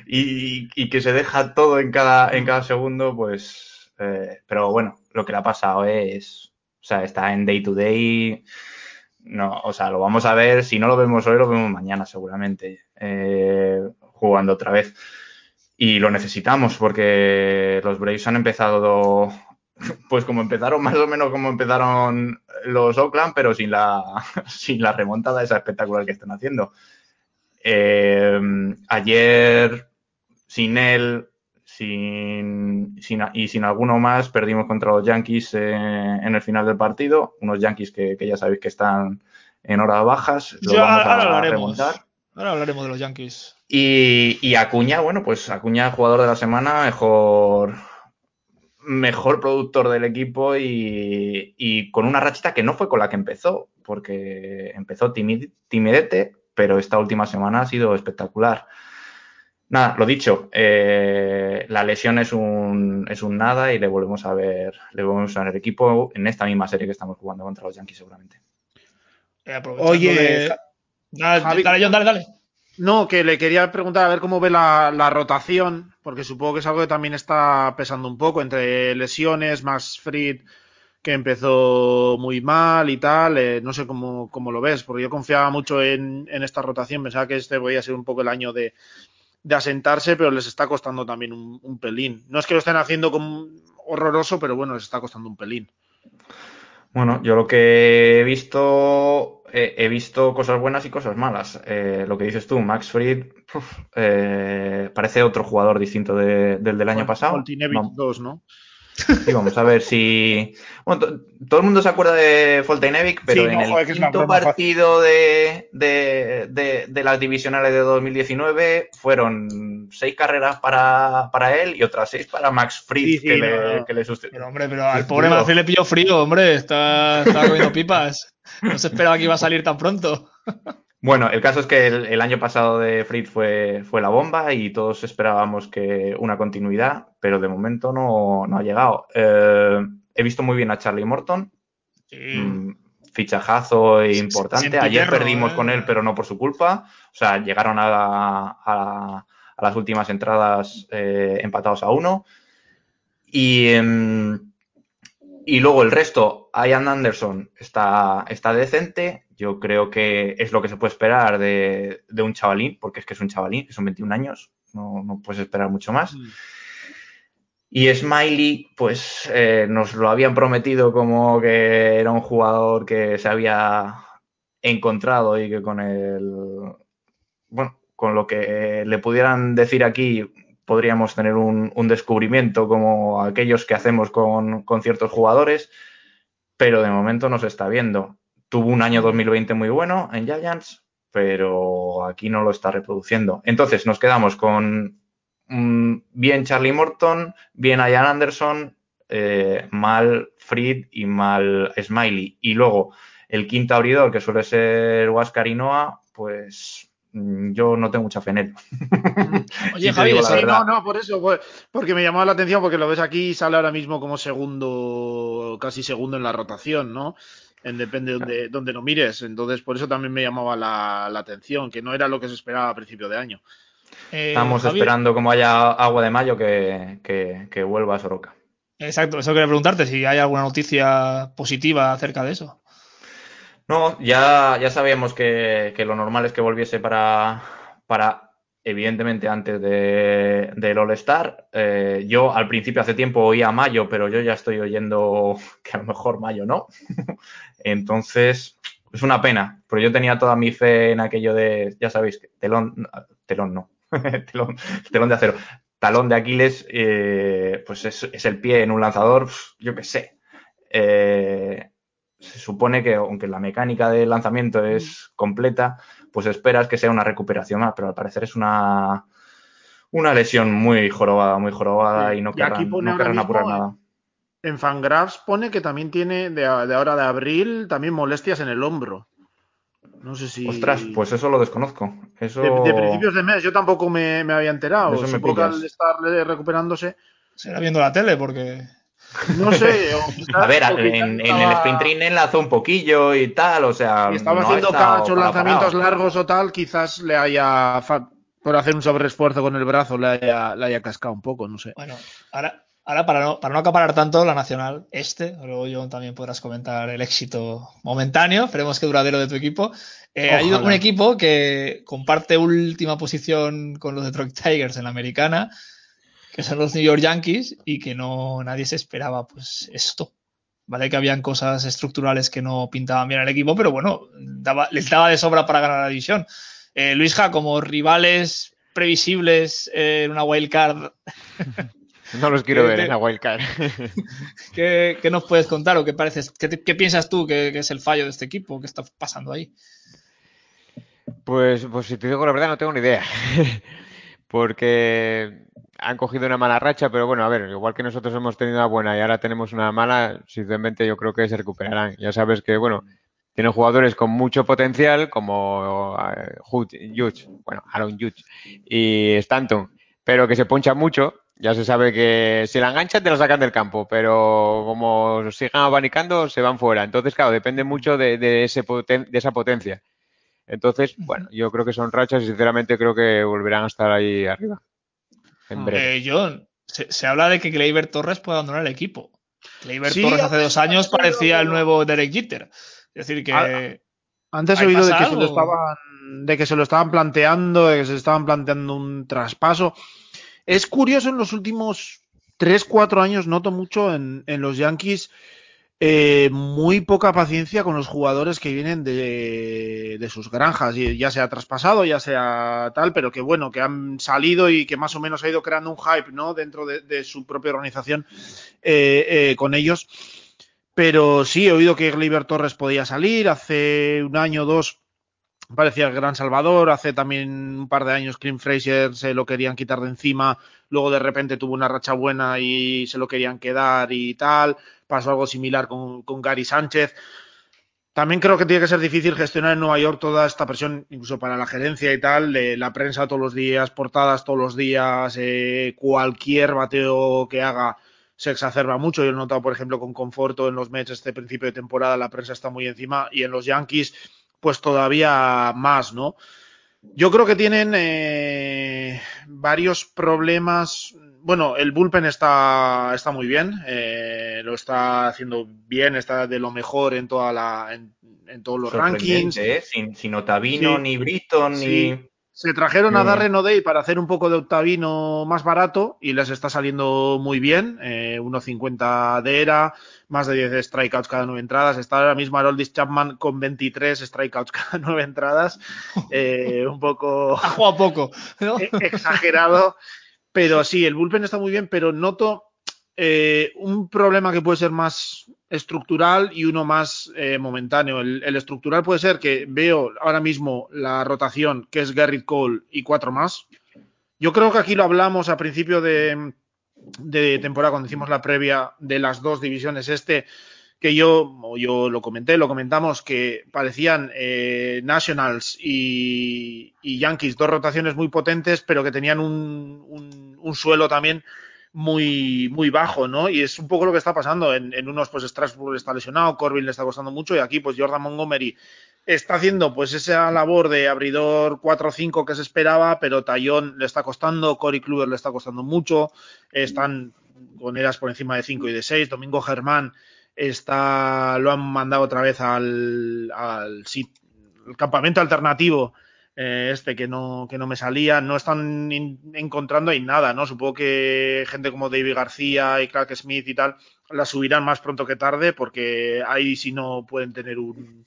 y, que se deja todo en cada, en cada segundo, pues. Eh, pero bueno, lo que le ha pasado es. O sea, está en day to day. No, o sea, lo vamos a ver. Si no lo vemos hoy, lo vemos mañana, seguramente. Eh, jugando otra vez y lo necesitamos porque los Braves han empezado pues como empezaron más o menos como empezaron los Oakland, pero sin la, sin la remontada esa espectacular que están haciendo. Eh, ayer, sin él sin, y sin alguno más, perdimos contra los Yankees eh, en el final del partido. Unos Yankees que, ya sabéis que están en horas bajas. Lo vamos a remontar. Ahora hablaremos de los Yankees. Y, Acuña, bueno, pues Acuña, jugador de la semana, mejor, mejor productor del equipo y, con una rachita que no fue con la que empezó, porque empezó timidete, pero esta última semana ha sido espectacular. Nada, lo dicho, eh, la lesión es un, es un nada y le volvemos a ver, le volvemos a ver el equipo en esta misma serie que estamos jugando contra los Yankees seguramente. Eh, Oye, dale, dale, dale, dale. No, que le quería preguntar a ver cómo ve la, rotación, porque supongo que es algo que también está pesando un poco entre lesiones, más Fried que empezó muy mal y tal. Eh, no sé cómo, cómo, lo ves, porque yo confiaba mucho en, esta rotación. Pensaba que este podía ser un poco el año de, de asentarse, pero les está costando también un, un, pelín. No es que lo estén haciendo como horroroso, pero bueno, les está costando un pelín. Bueno, yo lo que he visto, eh, he visto cosas buenas y cosas malas. Eh, lo que dices tú, Max Fried, eh, parece otro jugador distinto de, del del año pasado. 2, ¿no? Y vamos a ver si. Bueno, todo el mundo se acuerda de Foltainevic, pero en el quinto partido de, de, de, las divisionales de 2019 fueron seis carreras para, para él y otras seis para Max Fritz, que, le, que, le, Pero, hombre, pero al pobre Max le pilló frío, hombre, está, está comiendo pipas. No se esperaba que iba a salir tan pronto. Bueno, el caso es que el, año pasado de Fritz fue, fue la bomba y todos esperábamos que una continuidad, pero de momento no, no ha llegado. Eh, he visto muy bien a Charlie Morton. Mm, fichajazo importante. Ayer perdimos con él, ¿eh? pero no por su culpa. O sea, llegaron a, a, las últimas entradas eh, empatados a uno. Y, em, y luego el resto, Ian Anderson está, está decente. Yo creo que es lo que se puede esperar de, un chavalín, porque es que es un chavalín, que son 21 años, no, puedes esperar mucho más. Mm. Y Smiley, pues eh, nos lo habían prometido como que era un jugador que se había encontrado y que con el. Bueno, con lo que le pudieran decir aquí, podríamos tener un, descubrimiento como aquellos que hacemos con, con, ciertos jugadores, pero de momento no se está viendo tuvo un año 2020 muy bueno en Giants, pero aquí no lo está reproduciendo. Entonces nos quedamos con mm, bien Charlie Morton, bien Ian Anderson, eh, mal Fried y mal Smiley. Y luego el quinto abridor, que suele ser Noah, pues mm, yo no tengo mucha fe en él. Oye, Javier, sí, no, no, por eso, pues, porque me llamó la atención, porque lo ves aquí y sale ahora mismo como segundo, casi segundo en la rotación, ¿no? En depende de donde, lo mires. Entonces, por eso también me llamaba la, atención, que no era lo que se esperaba a principio de año. Eh, Estamos esperando como haya agua de mayo que, que, vuelva a Soroka. Exacto, eso quería preguntarte, si hay alguna noticia positiva acerca de eso. No, ya, ya sabíamos que, que lo normal es que volviese para, para evidentemente antes de, del All-Star. Eh, yo al principio hace tiempo oía mayo, pero yo ya estoy oyendo que a lo mejor mayo no. Entonces, es una pena, pero yo tenía toda mi fe en aquello de, ya sabéis, telón, telón no, telón, telón de acero. Talón de Aquiles, eh, pues es, es, el pie en un lanzador, yo qué sé. Eh, se supone que, aunque la mecánica del lanzamiento es completa, pues esperas que sea una recuperación más, pero al parecer es una, una lesión muy jorobada, muy jorobada y no querrán, apurar nada. En Fangraphs pone que también tiene de, ahora de abril también molestias en el hombro. No sé si. Ostras, pues eso lo desconozco. Eso... De, principios de mes, yo tampoco me, había enterado. Supongo que al estar recuperándose. Será viendo la tele porque. No sé. a ver, en, el sprint train enlazó un poquillo y tal, o sea. estaba haciendo cachos, lanzamientos largos o tal, quizás le haya. Por hacer un sobreesfuerzo con el brazo, le haya, le haya cascado un poco, no sé. Bueno, ahora, ahora para, no, para no acaparar tanto la nacional este, luego yo también podrás comentar el éxito momentáneo, esperemos que duradero de tu equipo. Eh, hay un equipo que comparte última posición con los Detroit Tigers en la americana que son los New York Yankees y que no nadie se esperaba pues esto. Vale que habían cosas estructurales que no pintaban bien al equipo, pero bueno, daba, les daba de sobra para ganar la división. Eh, Luisja, como rivales previsibles en una wild card. No los quiero ver en la wild card. ¿qué, nos puedes contar o qué, pareces, qué, piensas tú que, es el fallo de este equipo? ¿Qué está pasando ahí? Pues, pues si te digo la verdad, no tengo ni idea. Porque han cogido una mala racha, pero bueno, a ver, igual que nosotros hemos tenido una buena y ahora tenemos una mala, sinceramente yo creo que se recuperarán. Ya sabes que, bueno, tienen jugadores con mucho potencial como uh, bueno, Aaron Judge y Stanton, pero que se ponchan mucho. Ya se sabe que si la enganchan te la sacan del campo, pero como sigan abanicando se van fuera. Entonces, claro, depende mucho de, ese de esa potencia. Entonces, bueno, yo creo que son rachas y sinceramente creo que volverán a estar ahí arriba. Eh, John, se, habla de que Gleyber Torres puede abandonar el equipo. Gleyber Torres hace dos años parecía el nuevo Derek Jeter. Es decir, que. Ah, antes he oído de que, se lo estaban, de que se lo estaban planteando, de que se estaban planteando un traspaso. Es curioso en los últimos 3, 4 años, noto mucho en, los Yankees eh, muy poca paciencia con los jugadores que vienen de, sus granjas, ya sea traspasado, ya sea tal, pero que bueno, que han salido y que más o menos ha ido creando un hype, ¿no? Dentro de, su propia organización eh, eh, con ellos. Pero sí, he oído que Gleyber Torres podía salir hace un año o dos. Parecía el gran salvador. Hace también un par de años Clint Fraser se lo querían quitar de encima. Luego de repente tuvo una racha buena y se lo querían quedar y tal pasó algo similar con, Gary Sánchez. También creo que tiene que ser difícil gestionar en Nueva York toda esta presión, incluso para la gerencia y tal, de la prensa todos los días, portadas todos los días, eh, cualquier bateo que haga se exacerba mucho. Yo he notado, por ejemplo, con Conforto en los Mets este principio de temporada, la prensa está muy encima y en los Yankees, pues todavía más, ¿no? Yo creo que tienen eh, varios problemas bueno, el bullpen está, está muy bien, eh, lo está haciendo bien, está de lo mejor en toda la, en, todos los rankings. ¿eh? Sin, sin, Otavino, ni Britton, ni. Se trajeron a Darren O'Day para hacer un poco de Octavino más barato y les está saliendo muy bien. Eh, 1.50 de era, más de 10 strikeouts cada nueve entradas. Está ahora mismo Haroldis Chapman con 23 strikeouts cada nueve entradas. Eh, un poco. Ha jugado poco. Exagerado. Pero sí, el bullpen está muy bien, pero noto eh, un problema que puede ser más estructural y uno más eh, momentáneo. El, estructural puede ser que veo ahora mismo la rotación, que es Garrett Cole y cuatro más. Yo creo que aquí lo hablamos a principio de, temporada, cuando hicimos la previa de las dos divisiones este, que yo, yo lo comenté, lo comentamos, que parecían eh, Nationals y, Yankees, dos rotaciones muy potentes, pero que tenían un, un, suelo también muy, muy bajo, ¿no? Y es un poco lo que está pasando. En, en, unos, pues Strasbourg está lesionado, Corbin le está costando mucho, y aquí, pues Jordan Montgomery está haciendo pues esa labor de abridor 4-5 que se esperaba, pero Tallón le está costando, Cory Kluber le está costando mucho, están con eras por encima de 5 y de 6, Domingo Germán está, lo han mandado otra vez al, campamento alternativo eh, este que no, que no me salía, no están encontrando ahí nada, ¿no? Supongo que gente como David García y Clark Smith y tal la subirán más pronto que tarde porque ahí si no pueden tener un,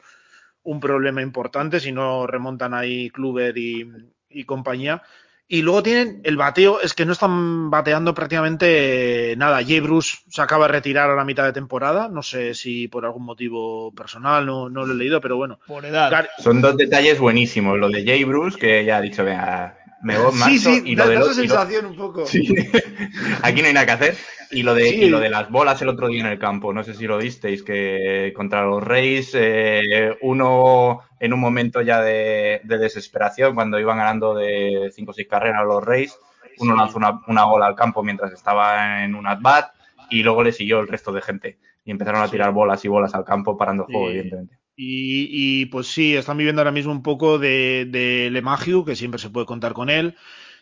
un problema importante si no remontan ahí Kluber y, y compañía. Y luego tienen el bateo, es que no están bateando prácticamente nada. Jay Bruce se acaba de retirar a la mitad de temporada. No sé si por algún motivo personal, no, no lo he leído, pero bueno. Por edad. Son dos detalles buenísimos. Lo de Jay Bruce, que ya ha dicho, vea, me voy más. Sí, sí, y lo da, de sensación un poco. Aquí no hay nada que hacer. Y lo, de, y lo de las bolas el otro día en el campo, no sé si lo visteis, que contra los Reyes, eh, uno en un momento ya de, desesperación, cuando iban ganando de 5 o 6 carreras los Reyes, uno lanzó una, una, bola al campo mientras estaba en un at-bat y luego le siguió el resto de gente. Y empezaron a tirar bolas y bolas al campo parando el juego, evidentemente. Y, y, pues sí, están viviendo ahora mismo un poco de, de Lemagiu, que siempre se puede contar con él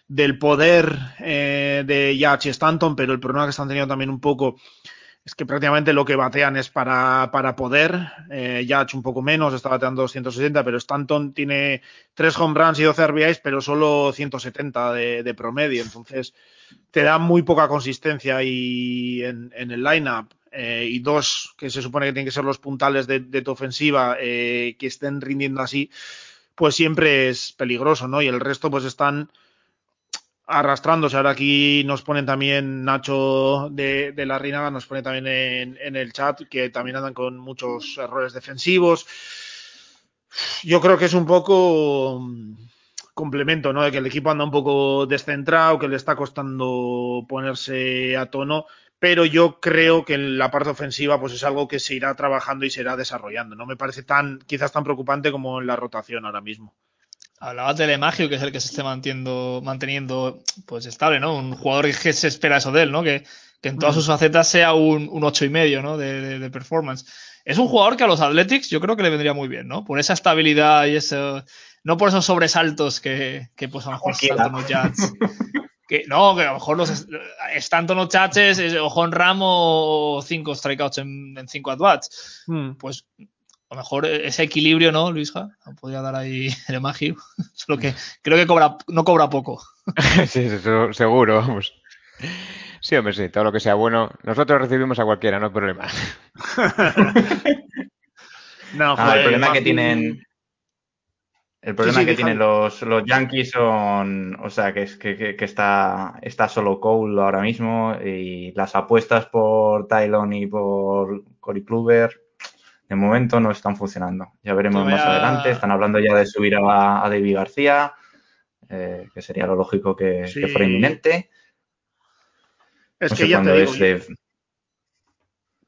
del poder eh, de Yach y Stanton, pero el problema que están teniendo también un poco es que prácticamente lo que batean es para, poder. Eh, Yach un poco menos, está bateando 260, pero Stanton tiene 3 home runs y 12 RBIs, pero solo 170 de, de promedio. Entonces, te da muy poca consistencia ahí en, en el lineup. Eh, y dos, que se supone que tienen que ser los puntales de, de tu ofensiva, eh, que estén rindiendo así, pues siempre es peligroso, ¿no? Y el resto, pues están arrastrándose. Ahora aquí nos ponen también Nacho de, la Rinaga, nos pone también en, el chat que también andan con muchos errores defensivos. Yo creo que es un poco mm, complemento, ¿no? De que el equipo anda un poco descentrado, que le está costando ponerse a tono, pero yo creo que en la parte ofensiva pues es algo que se irá trabajando y se irá desarrollando. No me parece tan, quizás tan preocupante como en la rotación ahora mismo. Hablabas de Lemagio, que es el que se esté manteniendo, manteniendo pues estable, ¿no? Un jugador que se espera eso de él, ¿no? Que, en todas mm. sus facetas sea un, un ocho y medio, ¿no? De, performance. Es un jugador que a los Athletics yo creo que le vendría muy bien, ¿no? Por esa estabilidad y eso, no por esos sobresaltos que, que pues a lo mejor saltan los Jazz. Que, no, que a lo mejor los Stanton o Chaches, o Juan Ramo o cinco strikeouts en, en cinco at-bats. Hmm. Pues a lo mejor ese equilibrio, ¿no, Luisja? Podría dar ahí el magio. Solo que creo que cobra, no cobra poco. sí, seguro, vamos. Sí, hombre, sí, todo lo que sea bueno. Nosotros recibimos a cualquiera, no hay problema. no, ah, el problema que tienen. El problema que tienen los, los, Yankees son, o sea, que es que, está, está solo Cole ahora mismo y las apuestas por Tylon y por Cory Kluber de momento no están funcionando. Ya veremos más adelante. Están hablando ya de subir a, a David García, eh, que sería lo lógico que, fuera inminente. Es que ya te digo,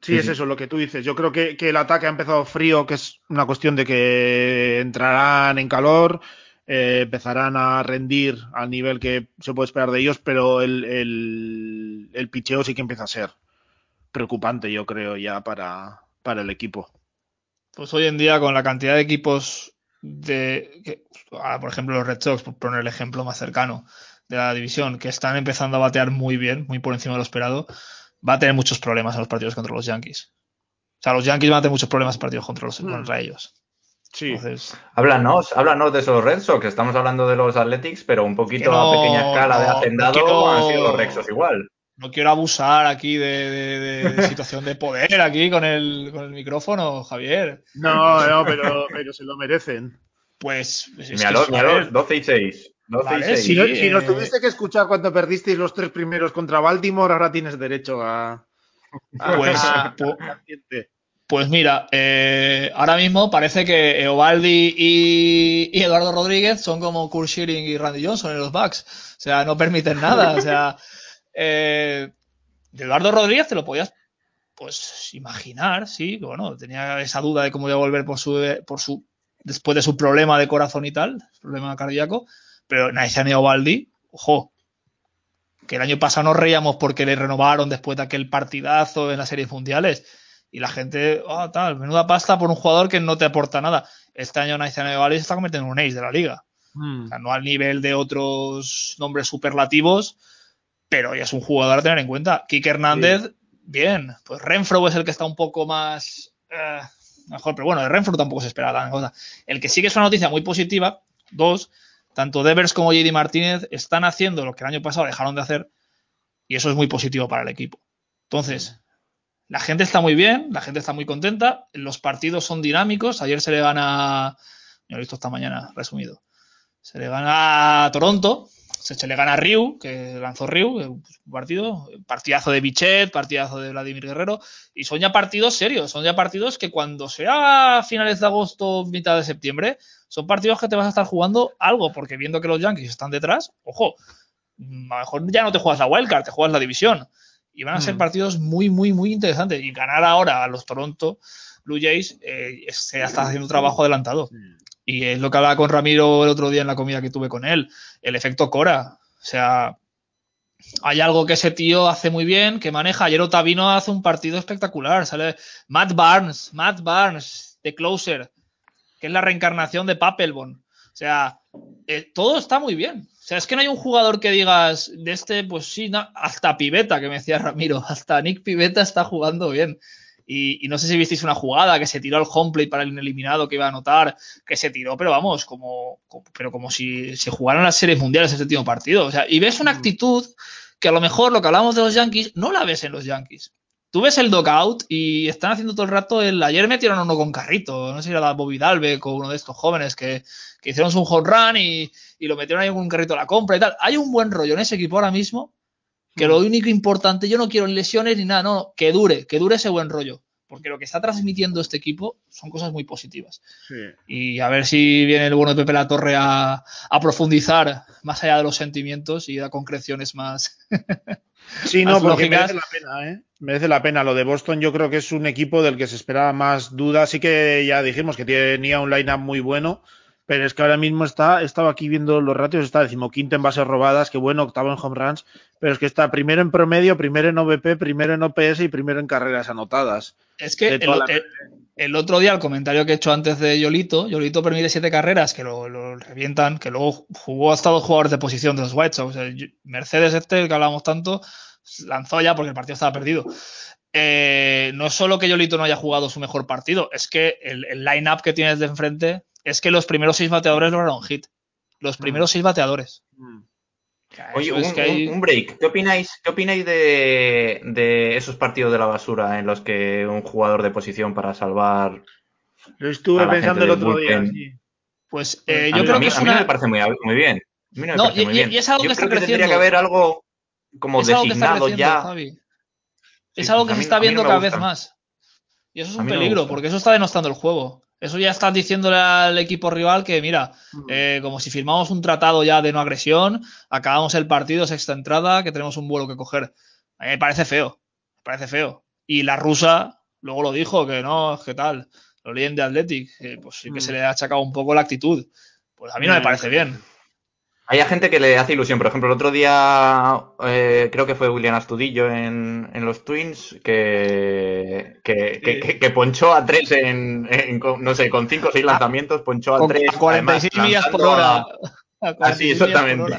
Sí, es eso lo que tú dices. Yo creo que, el ataque ha empezado frío, que es una cuestión de que entrarán en calor, eh, empezarán a rendir al nivel que se puede esperar de ellos, pero el, el, el picheo sí que empieza a ser preocupante, yo creo, ya para, para el equipo. Pues hoy en día, con la cantidad de equipos de. por ejemplo, los Red Sox, por poner el ejemplo más cercano de la división, que están empezando a batear muy bien, muy por encima de lo esperado, va a tener muchos problemas en los partidos contra los Yankees. O sea, los Yankees van a tener muchos problemas en partidos contra, los, hmm. ellos. Sí. Entonces, háblanos, háblanos de esos Red Sox, estamos hablando de los Athletics, pero un poquito a pequeña escala de hacendado han sido los Red Sox igual no quiero abusar aquí de, situación de poder aquí con el, con el micrófono, Javier. No, no, pero, se lo merecen. Pues. Mira, los, 12 y 6. Si, nos eh, tuviste que escuchar cuando perdisteis los tres primeros contra Baltimore, ahora tienes derecho a. pues, pues, mira, eh, ahora mismo parece que Eovaldi y, Eduardo Rodríguez son como Kurt Schilling y Randy Johnson en los Bucks. O sea, no permiten nada. O sea. Eh, Eduardo Rodríguez te lo podías pues imaginar, sí, que bueno, tenía esa duda de cómo iba a volver por su, por su, después de su problema de corazón y tal, problema cardíaco, pero Naisen Eovaldi, ojo, que el año pasado nos reíamos porque le renovaron después de aquel partidazo en las series mundiales y la gente, oh, tal, menuda pasta por un jugador que no te aporta nada. Este año Naisen Eovaldi se está convirtiendo en un ace de la liga. Hmm. O sea, no al nivel de otros nombres superlativos, pero ya es un jugador a tener en cuenta. Kike Hernández, bien. Pues Renfro es el que está un poco más. Eh, mejor, pero bueno, de Renfro tampoco se espera la cosa. El que sí que es una noticia muy positiva, dos, tanto Devers como JD Martínez están haciendo lo que el año pasado dejaron de hacer, y eso es muy positivo para el equipo. Entonces, la gente está muy bien, la gente está muy contenta, los partidos son dinámicos. Ayer se le gana, me he visto esta mañana resumido, se le gana a Toronto, se le gana a Ryu, que lanzó Ryu, un partido, partidazo de Bichet, partidazo de Vladimir Guerrero, y son ya partidos serios, son ya partidos que cuando sea finales de agosto, mitad de septiembre, son partidos que te vas a estar jugando algo, porque viendo que los Yankees están detrás, ojo, a lo mejor ya no te juegas la wildcard, te juegas la división. Y van a ser mm. partidos muy, muy, muy interesantes. Y ganar ahora a los Toronto Blue Jays eh, se está haciendo un trabajo adelantado. Y es lo que hablaba con Ramiro el otro día en la comida que tuve con él. El efecto Cora. O sea, hay algo que ese tío hace muy bien, que maneja. Ayer Otavino hace un partido espectacular. Sale Matt Barnes, Matt Barnes, The Closer, que es la reencarnación de Papelbon. O sea, eh, todo está muy bien. O sea, es que no hay un jugador que digas de este, pues sí, hasta Piveta, que me decía Ramiro, hasta Nick Piveta está jugando bien. Y, no sé si visteis una jugada que se tiró al home plate para el eliminado que iba a anotar, que se tiró, pero vamos, como, pero como si se jugaran las series mundiales ese último partido. O sea, y ves una mm. actitud que a lo mejor lo que hablamos de los Yankees no la ves en los Yankees. Tú ves el dogout y están haciendo todo el rato el. Ayer metieron uno con carrito, no sé si era Bobby Dalbeck o uno de estos jóvenes que, que hicieron un home run y, y, lo metieron ahí con un carrito a la compra y tal. Hay un buen rollo en ese equipo ahora mismo que lo único importante, yo no quiero lesiones ni nada, no, que dure, que dure ese buen rollo. Porque lo que está transmitiendo este equipo son cosas muy positivas. Y a ver si viene el bueno de Pepe La Torre a, profundizar más allá de los sentimientos y a concreciones más. sí, no, porque merece la pena, ¿eh? Merece la pena. Lo de Boston, yo creo que es un equipo del que se esperaba más dudas. Sí que ya dijimos que tenía un line-up muy bueno pero es que ahora mismo está, estaba aquí viendo los ratios, está decimoquinto en bases robadas, que bueno, octavo en home runs, pero es que está primero en promedio, primero en OVP, primero en OPS y primero en carreras anotadas. Es que el, otro día, el comentario que he hecho antes de Yolito, Yolito permite siete carreras que lo, revientan, que luego jugó hasta dos jugadores de posición de los White Sox. Mercedes este, que hablamos tanto, lanzó ya porque el partido estaba perdido. Eh, no es solo que Yolito no haya jugado su mejor partido, es que el, el line-up que tienes de enfrente es que los primeros seis bateadores lograron hit. Los primeros mm. seis bateadores. Mm. Oye, un, break. ¿Qué opináis, qué opináis de, esos partidos de la basura en los que un jugador de posición para salvar. Lo estuve pensando el otro día. Pues eh, yo creo que es a mí me parece muy, bien. no, y, es algo que está creciendo. Tendría que haber algo como designado ya. es algo que se está viendo cada vez más. Y eso es un peligro, porque eso está denostando el juego. Eso ya están diciéndole al equipo rival que, mira, mm. eh, como si firmamos un tratado ya de no agresión, acabamos el partido, sexta entrada, que tenemos un vuelo que coger. A mí me parece feo, me parece feo. Y la rusa luego lo dijo, que no, que tal, lo leen de Athletic, pues sí que se mm. le ha achacado un poco la actitud. Pues a mí no me parece bien. Hay gente que le hace ilusión. Por ejemplo, el otro día eh, creo que fue William Astudillo en, los Twins que, que, ponchó a tres en, no sé, con cinco o seis lanzamientos, ponchó a tres. A 46 millas por hora. Así, exactamente.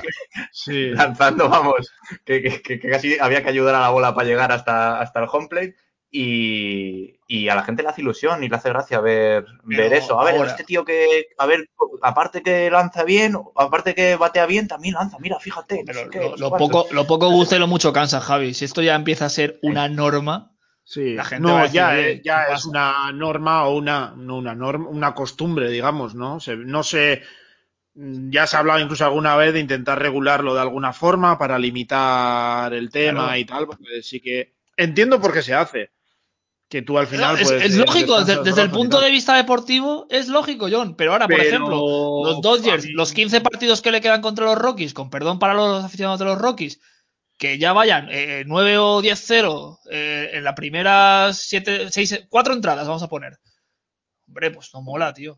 Sí. Lanzando, vamos, que, casi había que ayudar a la bola para llegar hasta, hasta el home plate. Y, a la gente le hace ilusión y le hace gracia ver, ver eso. A ver, este tío que, a ver, aparte que lanza bien, aparte que batea bien, también lanza, mira, fíjate. lo, poco, lo poco gusta y lo mucho cansa, Javi. Si esto ya empieza a ser una norma, Sí, la gente no, ya, ya es una norma o una, no una norma, una costumbre, digamos, ¿no? no sé, ya se ha hablado incluso alguna vez de intentar regularlo de alguna forma para limitar el tema y tal, porque sí que entiendo por qué se hace que tú al final. es, lógico, desde, el punto de vista deportivo, es lógico, John. Pero ahora, por ejemplo, los Dodgers, los 15 partidos que le quedan contra los Rockies, con perdón para los aficionados de los Rockies, que ya vayan 9 eh, o 10-0 eh, en las primeras 7, 6, 4 entradas, vamos a poner. Hombre, pues no mola, tío.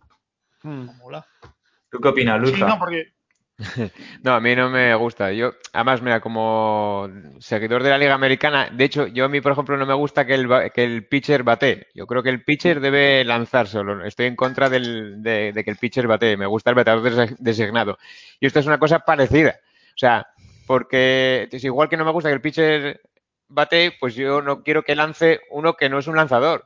Hmm. No mola. ¿Tú qué opinas, Luis? no, porque No, a mí no me gusta. Yo, además, mira, como seguidor de la Liga Americana, de hecho, yo a mí, por ejemplo, no me gusta que el, que el pitcher bate. Yo creo que el pitcher debe lanzar solo. Estoy en contra del, de, que el pitcher bate. Me gusta el bateador designado. Y esto es una cosa parecida. O sea, porque es igual que no me gusta que el pitcher bate, pues yo no quiero que lance uno que no es un lanzador.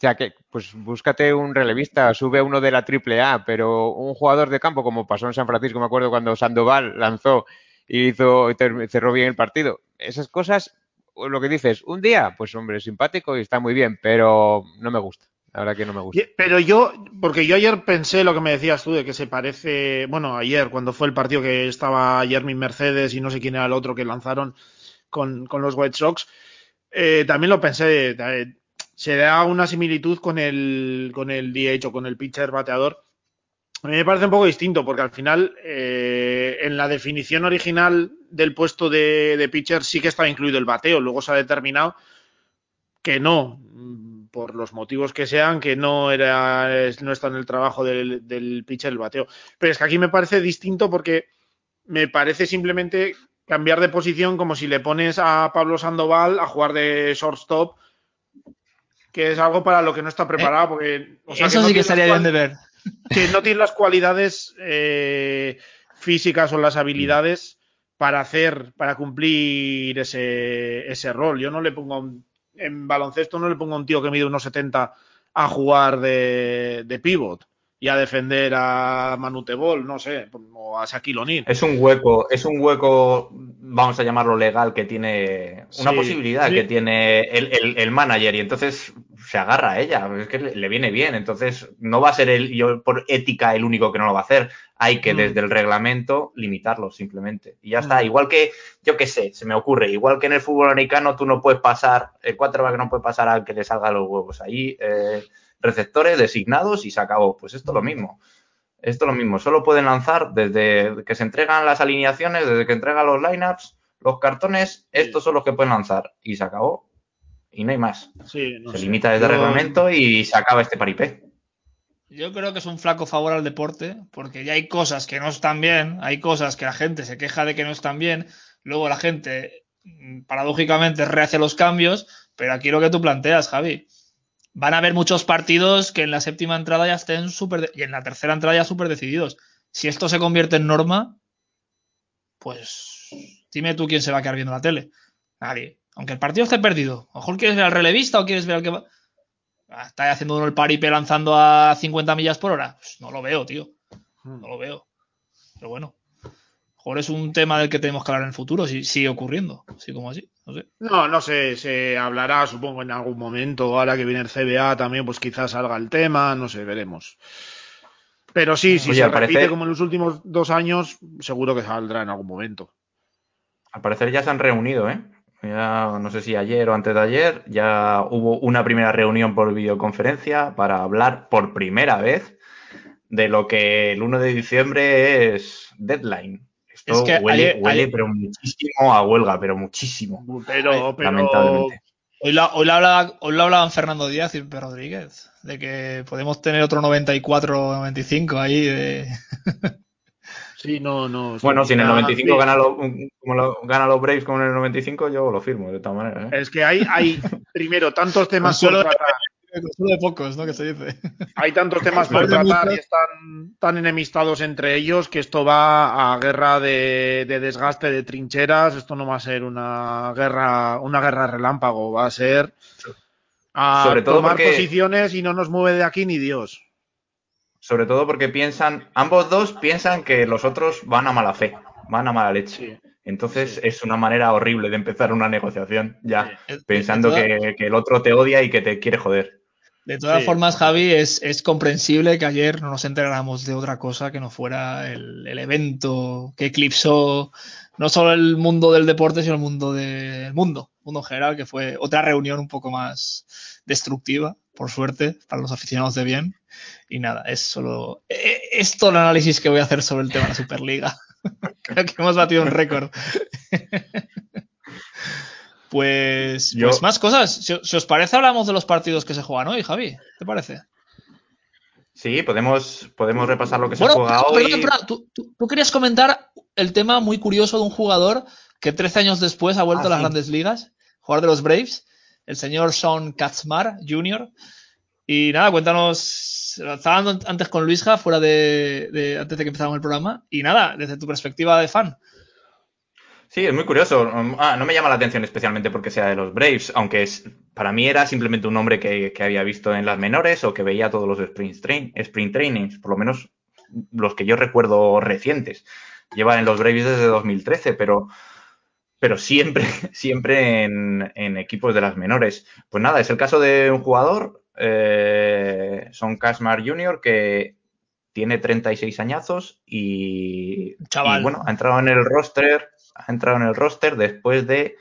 O sea que, pues búscate un relevista, sube uno de la triple A, pero un jugador de campo, como pasó en San Francisco, me acuerdo cuando Sandoval lanzó y hizo, cerró bien el partido. Esas cosas, lo que dices, un día, pues hombre, simpático y está muy bien, pero no me gusta. La verdad que no me gusta. Pero yo, porque yo ayer pensé lo que me decías tú de que se parece, bueno, ayer, cuando fue el partido que estaba Jeremy Mercedes y no sé quién era el otro que lanzaron con, los White Sox, eh, también lo pensé. Eh, se da una similitud con el, con el DH o con el pitcher bateador. A mí me parece un poco distinto porque al final eh, en la definición original del puesto de, pitcher sí que estaba incluido el bateo. Luego se ha determinado que no, por los motivos que sean, que no era no está en el trabajo del, del pitcher el bateo. Pero es que aquí me parece distinto porque me parece simplemente cambiar de posición como si le pones a Pablo Sandoval a jugar de shortstop que es algo para lo que no está preparado. Porque, Eso sí que estaría bien de ver. Que no tiene las cualidades eh, físicas o las habilidades para hacer, para cumplir ese, ese rol. Yo no le pongo en baloncesto no le pongo a un tío que mide unos 70 a jugar de, de pivot y a defender a Manutebol, no sé, o a Shaquille Es un hueco, es un hueco, vamos a llamarlo legal, que tiene una posibilidad que tiene el, manager y entonces se agarra a ella, es que le, viene bien, entonces no va a ser el, yo por ética el único que no lo va a hacer, hay que mm. desde el reglamento limitarlo simplemente. Y ya está, mm. igual que, yo qué sé, se me ocurre, igual que en el fútbol americano tú no puedes pasar, el cuatro que no puede pasar al que le salga los huevos ahí. Eh, receptores designados y se acabó. Pues esto es lo mismo. Esto es lo mismo. Solo pueden lanzar desde que se entregan las alineaciones, desde que entregan los lineups, los cartones, estos son los que pueden lanzar. Y se acabó. Y no hay más. se limita desde el reglamento y se acaba este paripé. yo creo que es un flaco favor al deporte, porque ya hay cosas que no están bien, hay cosas que la gente se queja de que no están bien, luego la gente mm, paradójicamente rehace los cambios, pero aquí lo que tú planteas, Javi, van a haber muchos partidos que en la séptima entrada ya estén súper y en la tercera entrada ya súper decididos. Si esto se convierte en norma, pues dime tú quién se va a quedar viendo la tele. Nadie. Aunque el partido esté perdido. A lo mejor quieres ver al relevista o quieres ver al que va. Ah, está haciendo uno el paripe lanzando a 50 millas por hora. Pues no lo veo, tío. No lo veo. Pero bueno. A lo mejor es un tema del que tenemos que hablar en el futuro, si sigue ocurriendo. Así como así. No sé. No, no sé, se hablará, supongo, en algún momento. Ahora que viene el CBA también, pues quizás salga el tema, no sé, veremos. Pero sí, si se repite como en los últimos dos años, seguro que saldrá en algún momento. Al parecer ya se han reunido, ¿eh? Ya, no sé si ayer o antes de ayer, ya hubo una primera reunión por videoconferencia para hablar por primera vez de lo que el 1 de diciembre es deadline. Esto huele, pero muchísimo a huelga, pero muchísimo. Pero, lamentablemente. Hoy lo, hoy, hablaban Fernando Díaz y Rodríguez, de que podemos tener otro 94-95 ahí de... Sí, no, no. Bueno, si en el 95 gana, lo, como gana los Braves como en el 95, yo lo firmo de todas maneras. ¿eh? Es que hay, hay primero tantos temas por De, pocos, ¿no? Que se dice. Hay tantos temas por tratar y están tan enemistados entre ellos que esto va a guerra de, desgaste de trincheras. Esto no va a ser una guerra, una guerra relámpago, va a ser a Sobre todo tomar posiciones y no nos mueve de aquí ni Dios sobre todo porque piensan, ambos dos piensan que los otros van a mala fe, van a mala leche. Entonces es una manera horrible de empezar una negociación, ya, pensando que, el otro te odia y que te quiere joder. De todas formas, Javi, es, comprensible que ayer no nos enteráramos de otra cosa que no fuera el, evento que eclipsó no solo el mundo del deporte, sino el mundo del mundo, mundo general, que fue otra reunión un poco más destructiva, por suerte, para los aficionados de bien. Y nada, es solo. E, e, es todo el análisis que voy a hacer sobre el tema de la Superliga. Creo que hemos batido un récord. pues, pues más cosas. Si, os parece, hablamos de los partidos que se juegan hoy, Javi. ¿Te parece? Sí, podemos, podemos repasar lo que se juega hoy. tú, querías comentar el tema muy curioso de un jugador que 13 años después ha vuelto a las ah, grandes ligas, jugador de los Braves, el señor Sean Katzmar Jr. Y nada, cuéntanos, estaba antes con Luisja, fuera de, antes de que empezáramos el programa, y nada, desde tu perspectiva de fan. Sí, es muy curioso. Ah, no me llama la atención especialmente porque sea de los Braves, aunque es, para mí era simplemente un nombre que, había visto en las menores o que veía todos los sprint, train, sprint trainings, por lo menos los que yo recuerdo recientes. Lleva en los Braves desde 2013, pero, pero siempre, siempre en, en equipos de las menores. Pues nada, es el caso de un jugador eh, son Casmar Jr., que tiene 36 añazos y, bueno, ha entrado en el roster, ha entrado en el roster después de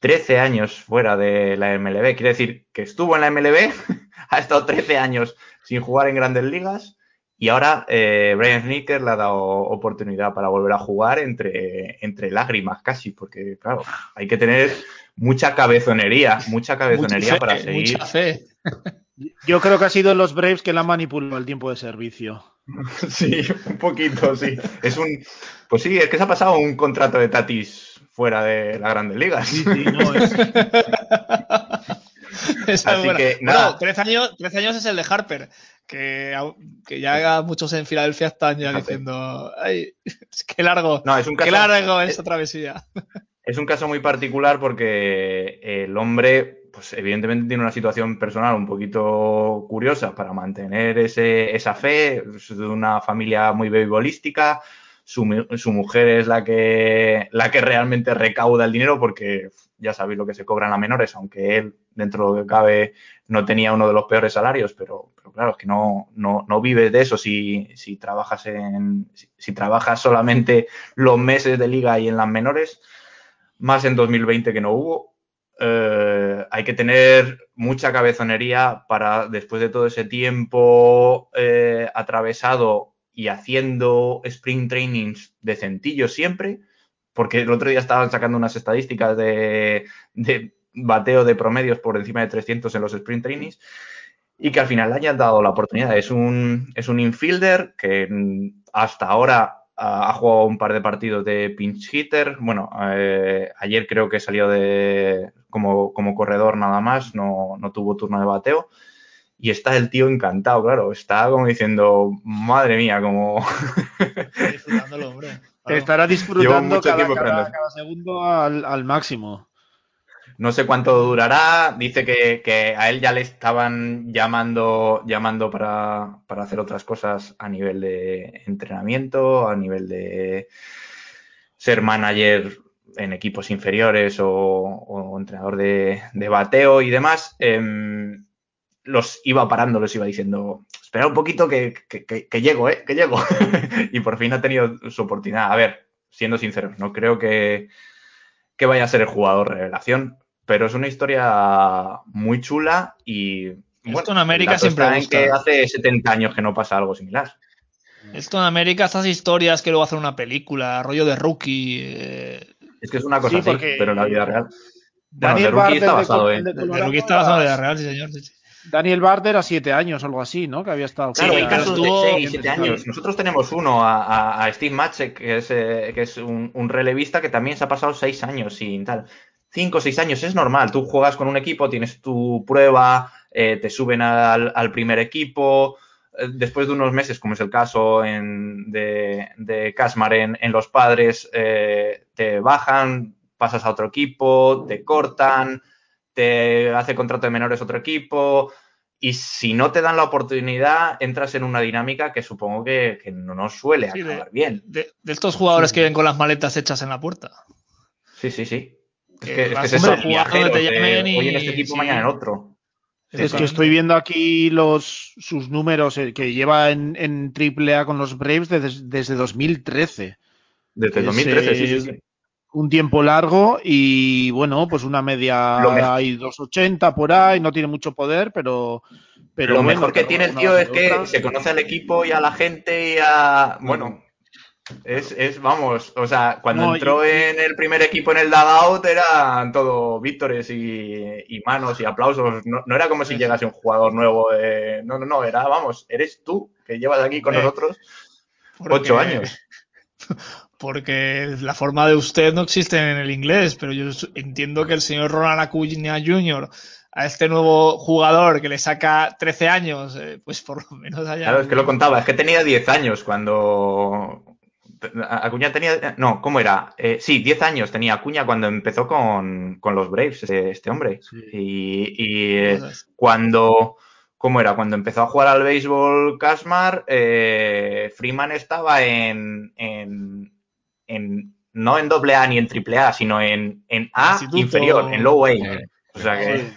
13 años fuera de la MLB. Quiere decir que estuvo en la MLB, ha estado 13 años sin jugar en grandes ligas y ahora eh, Brian Snicker le ha dado oportunidad para volver a jugar entre, entre lágrimas casi, porque claro, hay que tener mucha cabezonería, mucha cabezonería para seguir. Mucha fe. Yo creo que ha sido los Braves que la manipulado el tiempo de servicio. Sí, un poquito, sí. Es un, pues sí, es que se ha pasado un contrato de Tatis fuera de la Grandes Ligas. Sí, sí, no es. Así que, nada. 13 años, años es el de Harper, que, que ya muchos en Filadelfia están ya diciendo, ay, es que largo, no, es un caso, qué largo esta travesía. Es un caso muy particular porque el hombre pues evidentemente tiene una situación personal un poquito curiosa para mantener ese, esa fe, es de una familia muy beisbolística, su, su, mujer es la que, la que realmente recauda el dinero porque ya sabéis lo que se cobran a menores, aunque él dentro de lo que cabe no tenía uno de los peores salarios, pero, pero claro, es que no, no, no vives de eso. Si, si trabajas en, si trabajas solamente los meses de liga y en las menores, más en 2020 que no hubo, eh, hay que tener mucha cabezonería para, después de todo ese tiempo eh, atravesado y haciendo sprint trainings de centillo siempre, porque el otro día estaban sacando unas estadísticas de, bateo de promedios por encima de 300 en los sprint trainings. y que al final le hayan dado la oportunidad. Es un, es un infielder que hasta ahora ha, jugado un par de partidos de pinch hitter. Bueno, eh, ayer creo que salió de como, como corredor nada más, no, no, tuvo turno de bateo. Y está el tío encantado, claro. Está como diciendo, madre mía, como. Estará disfrutando cada, segundo al, al máximo. No sé cuánto durará. Dice que, a él ya le estaban llamando, llamando para, hacer otras cosas a nivel de entrenamiento, a nivel de ser manager en equipos inferiores o, entrenador de, bateo y demás. Em, los iba parando, los iba diciendo, espera un poquito que, llego, ¿eh? Que llego. y por fin ha tenido su oportunidad. A ver, siendo sincero, no creo que, que vaya a ser el jugador revelación pero es una historia muy chula y esto en América siempre gusta. que hace 70 años que no pasa algo similar. Esto en América, estas historias que luego hacen una película, rollo de rookie. Eh, es que es una cosa así, pero en la vida real. Daniel bueno, está basado en. De, rookie está basado en la vida real, sí, señor. Daniel Barter a siete años o algo así, ¿no? Que había estado. Claro, hay casos de seis, siete años. Nosotros tenemos uno a, Steve Matchek, que es, eh, que es un, un, relevista que también se ha pasado seis años sin tal. 5 o 6 años es normal. Tú juegas con un equipo, tienes tu prueba, eh, te suben al, primer equipo. Eh, después de unos meses, como es el caso de, de Casmar en, Los Padres, eh, te bajan, pasas a otro equipo, te cortan, te hace contrato de menores otro equipo. Y si no te dan la oportunidad, entras en una dinámica que supongo que, no suele acabar bien. De, de, estos jugadores que vienen con las maletas hechas en la puerta. Sí, sí, sí. Es que, es, hoy en este equipo, mañana en otro. Es que estoy viendo aquí los sus números eh, que lleva en, en AAA con los Braves desde, desde 2013. Desde 2013, sí, sí, Un tiempo largo y bueno, pues una media hay 280 por ahí, no tiene mucho poder, pero. pero lo mejor que tiene el tío es que se conoce al equipo y a la gente y a. Bueno, es, es, vamos, o sea, cuando entró en el primer equipo en el dugout eran todo víctores y, manos y aplausos. No, era como si llegase un jugador nuevo. no, no, no, era, vamos, eres tú que llevas aquí con nosotros ocho años. Porque la forma de usted no existe en el inglés, pero yo entiendo que el señor Ronald Acuña Jr. a este nuevo jugador que le saca 13 años, eh, pues por lo menos allá. Claro, es que lo contaba, es que tenía 10 años cuando, Acuña tenía. No, ¿cómo era? Eh, sí, 10 años tenía Acuña cuando empezó con, los Braves, este, este hombre. Y, eh, cuando. ¿Cómo era? Cuando empezó a jugar al béisbol Casmar, eh, Freeman estaba en, en, no en doble A ni en triple A, sino en, en A inferior, en low A. O sea que...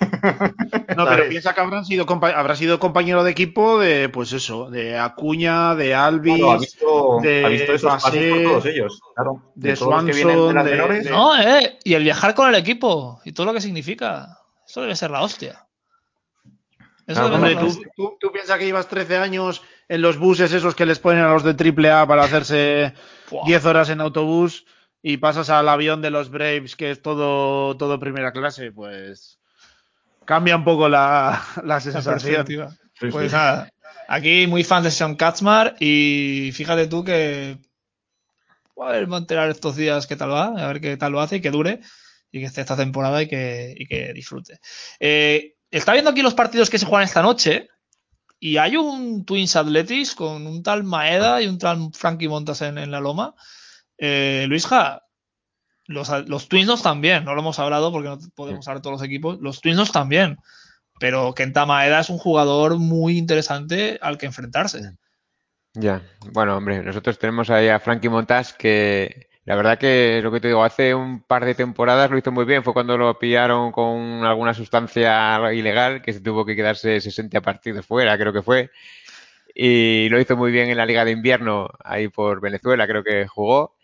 No, pero piensa que habrán sido habrá sido compañero de equipo de, pues eso, de Acuña, de Alvis, ha visto, de ha visto esos por todos ellos, claro. De, Swanson, de, No, eh, y el viajar con el equipo y todo lo que significa. Eso debe ser la hostia. Eso hombre, tú, tú, piensas que llevas 13 años en los buses esos que les ponen a los de AAA para hacerse 10 horas en autobús y pasas al avión de los Braves, que es todo, todo primera clase, pues cambia un poco la, la sensación. pues nada, aquí muy fan de Sean Katzmar y fíjate tú que a ver, a enterar estos días qué tal va, a ver qué tal lo hace y que dure y que esté esta temporada y que, y que disfrute. Eh, está viendo aquí los partidos que se juegan esta noche y hay un Twins Athletics con un tal Maeda y un tal Frankie Montas en, en la loma eh, Luisja, los, los Twins también, no lo hemos hablado porque no podemos hablar todos los equipos, los Twins también, pero Kenta Maeda es un jugador muy interesante al que enfrentarse. Ya, bueno, hombre, nosotros tenemos ahí a Frankie Montas que la verdad que lo que te digo, hace un par de temporadas lo hizo muy bien, fue cuando lo pillaron con alguna sustancia ilegal que se tuvo que quedarse 60 partidos fuera, creo que fue. Y lo hizo muy bien en la Liga de Invierno, ahí por Venezuela, creo que jugó.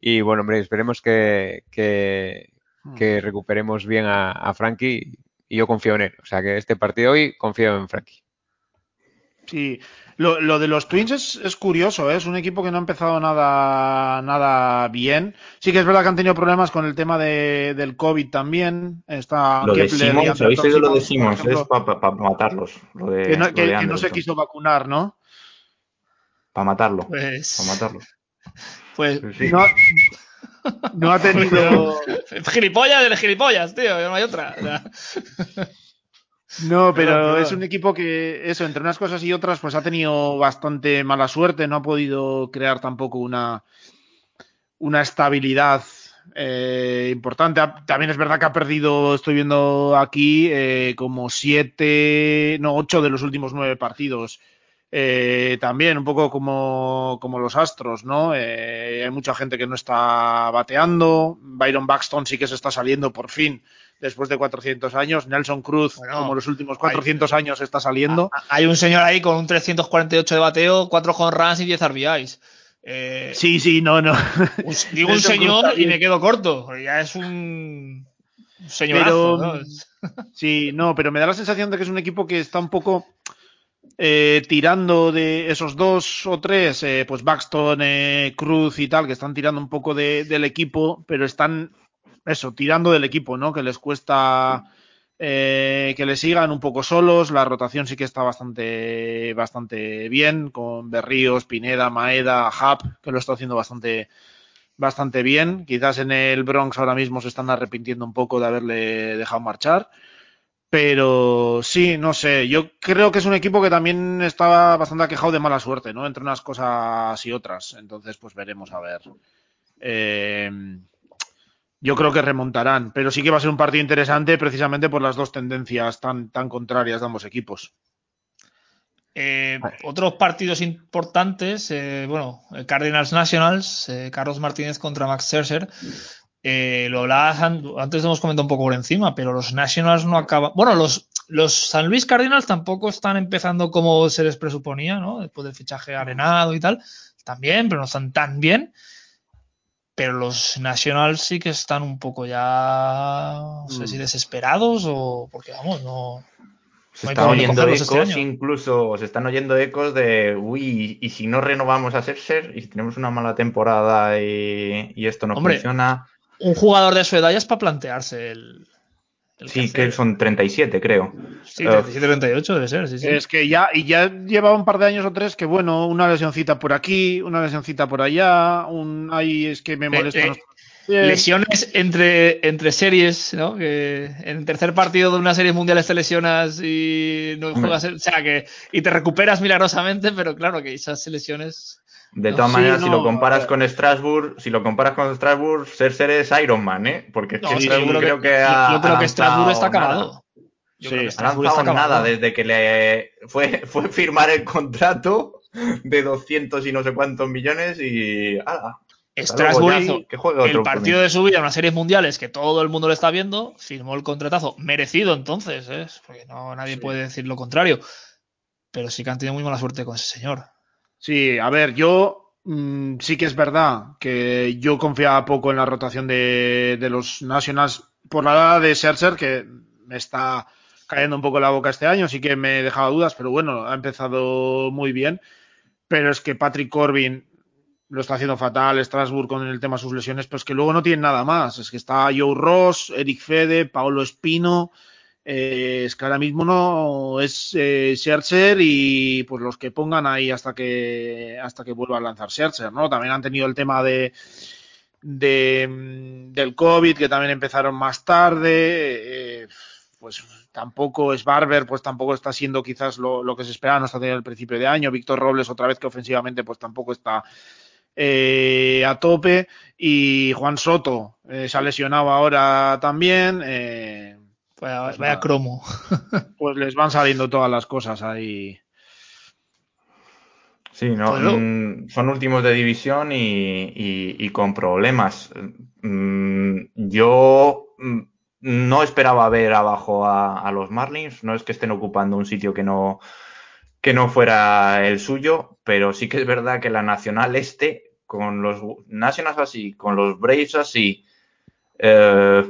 Y bueno, hombre, esperemos que, que, hmm. recuperemos bien a, Frankie y yo confío en él. O sea que este partido hoy confío en Frankie. Sí, lo, de los Twins es, curioso, ¿eh? es un equipo que no ha empezado nada, nada bien. Sí que es verdad que han tenido problemas con el tema de, del COVID también. Está lo de Simmons, ¿habéis oído lo de Simmons? Es para matarlos. que, no, se quiso vacunar, ¿no? Para matarlo. Pues... Para matarlo. Pues... no, ha tenido... gilipollas de gilipollas, tío, no hay otra. No, pero es un equipo que, eso, entre unas cosas y otras, pues ha tenido bastante mala suerte, no ha podido crear tampoco una, una estabilidad eh, importante. También es verdad que ha perdido, estoy viendo aquí, eh, como siete, no, ocho de los últimos nueve partidos. Eh, también un poco como, como los Astros, ¿no? hay mucha gente que no está bateando. Byron Buxton sí que se está saliendo por fin después de 400 años. Nelson Cruz, como los últimos 400 años, está saliendo. Hay un señor ahí con un 348 de bateo, 4 home runs y 10 RBIs. Eh, sí, sí, no, no. digo un señor y me quedo corto. Ya es un señorazo. Sí, no, pero me da la sensación de que es un equipo que está un poco eh, tirando de esos dos o tres, eh, pues Buxton, Cruz y tal, que están tirando un poco del equipo, pero están eso, tirando del equipo, ¿no? Que les cuesta eh, que le sigan un poco solos. La rotación sí que está bastante, bastante bien, con Berríos, Pineda, Maeda, Hub, que lo está haciendo bastante, bastante bien. Quizás en el Bronx ahora mismo se están arrepintiendo un poco de haberle dejado marchar. Pero sí, no sé, yo creo que es un equipo que también estaba bastante aquejado de mala suerte, ¿no? Entre unas cosas y otras. Entonces, pues veremos a ver. Eh, yo creo que remontarán, pero sí que va a ser un partido interesante precisamente por las dos tendencias tan, tan contrarias de ambos equipos. Eh, otros partidos importantes, eh, bueno, Cardinals Nationals, eh, Carlos Martínez contra Max Scherzer. Lo hablabas antes hemos comentado un poco por encima, pero los Nationals no acaban. Bueno, los, los San Luis Cardinals tampoco están empezando como se les presuponía, ¿no? Después del fichaje arenado y tal. También, pero no están tan bien pero los Nationals sí que están un poco ya, no sé si mm. desesperados o porque vamos, no. Se están oyendo este ecos, incluso se están oyendo ecos de, uy, y si no renovamos a Scherzer y si tenemos una mala temporada y, esto no funciona. Un jugador de su edad ya es para plantearse el, sí, que son 37, creo. Sí, 37, 38 debe ser, sí, sí. Es que ya, y ya lleva un par de años o tres que, bueno, una lesioncita por aquí, una lesioncita por allá, un, ahí es que me eh, molesta. Eh, lesiones entre, entre series, ¿no? Que en el tercer partido de una serie mundial te lesionas y no juegas, o sea, que, y te recuperas milagrosamente, pero claro que esas lesiones de todas maneras, si lo comparas con Strasbourg, si lo comparas con Strasbourg, Ser es Iron Man, ¿eh? Porque es que Strasbourg creo que, yo, creo que Strasbourg está acabado. Yo sí, ha lanzado nada desde que le fue, fue firmar el contrato de 200 y no sé cuántos millones y ¡ala! Strasbourg el partido de su vida, unas series mundiales que todo el mundo le está viendo, firmó el contratazo, merecido entonces, ¿eh? porque no nadie puede decir lo contrario. Pero sí que han tenido muy mala suerte con ese señor. Sí, a ver, yo mm, sí que es verdad que yo confiaba poco en la rotación de, los Nationals por la edad de Scherzer, que me está cayendo un poco la boca este año, sí que me dejaba dudas, pero bueno, ha empezado muy bien. Pero es que Patrick Corbin lo está haciendo fatal, Strasbourg con el tema de sus lesiones, pero es que luego no tiene nada más. Es que está Joe Ross, Eric Fede, Paolo Espino, eh, es que ahora mismo no es eh, Scherzer y pues los que pongan ahí hasta que hasta que vuelva a lanzar Scherzer, ¿no? También han tenido el tema de, mm, del COVID que también empezaron más tarde, eh, pues tampoco es Barber, pues tampoco está siendo quizás lo, que se esperaba, no está el principio de año, Víctor Robles otra vez que ofensivamente pues tampoco está eh, a tope y Juan Soto se ha lesionado ahora también. Vaya, pues cromo. pues les van saliendo todas las cosas ahí. Sí, no, pues mm, son últimos de división y, con problemas. Mm, yo mm, no esperaba ver abajo a, los Marlins, no es que estén ocupando un sitio que no, que no fuera el suyo, pero sí que es verdad que la Nacional Este, con los Nationals así, con los Braves así, eh,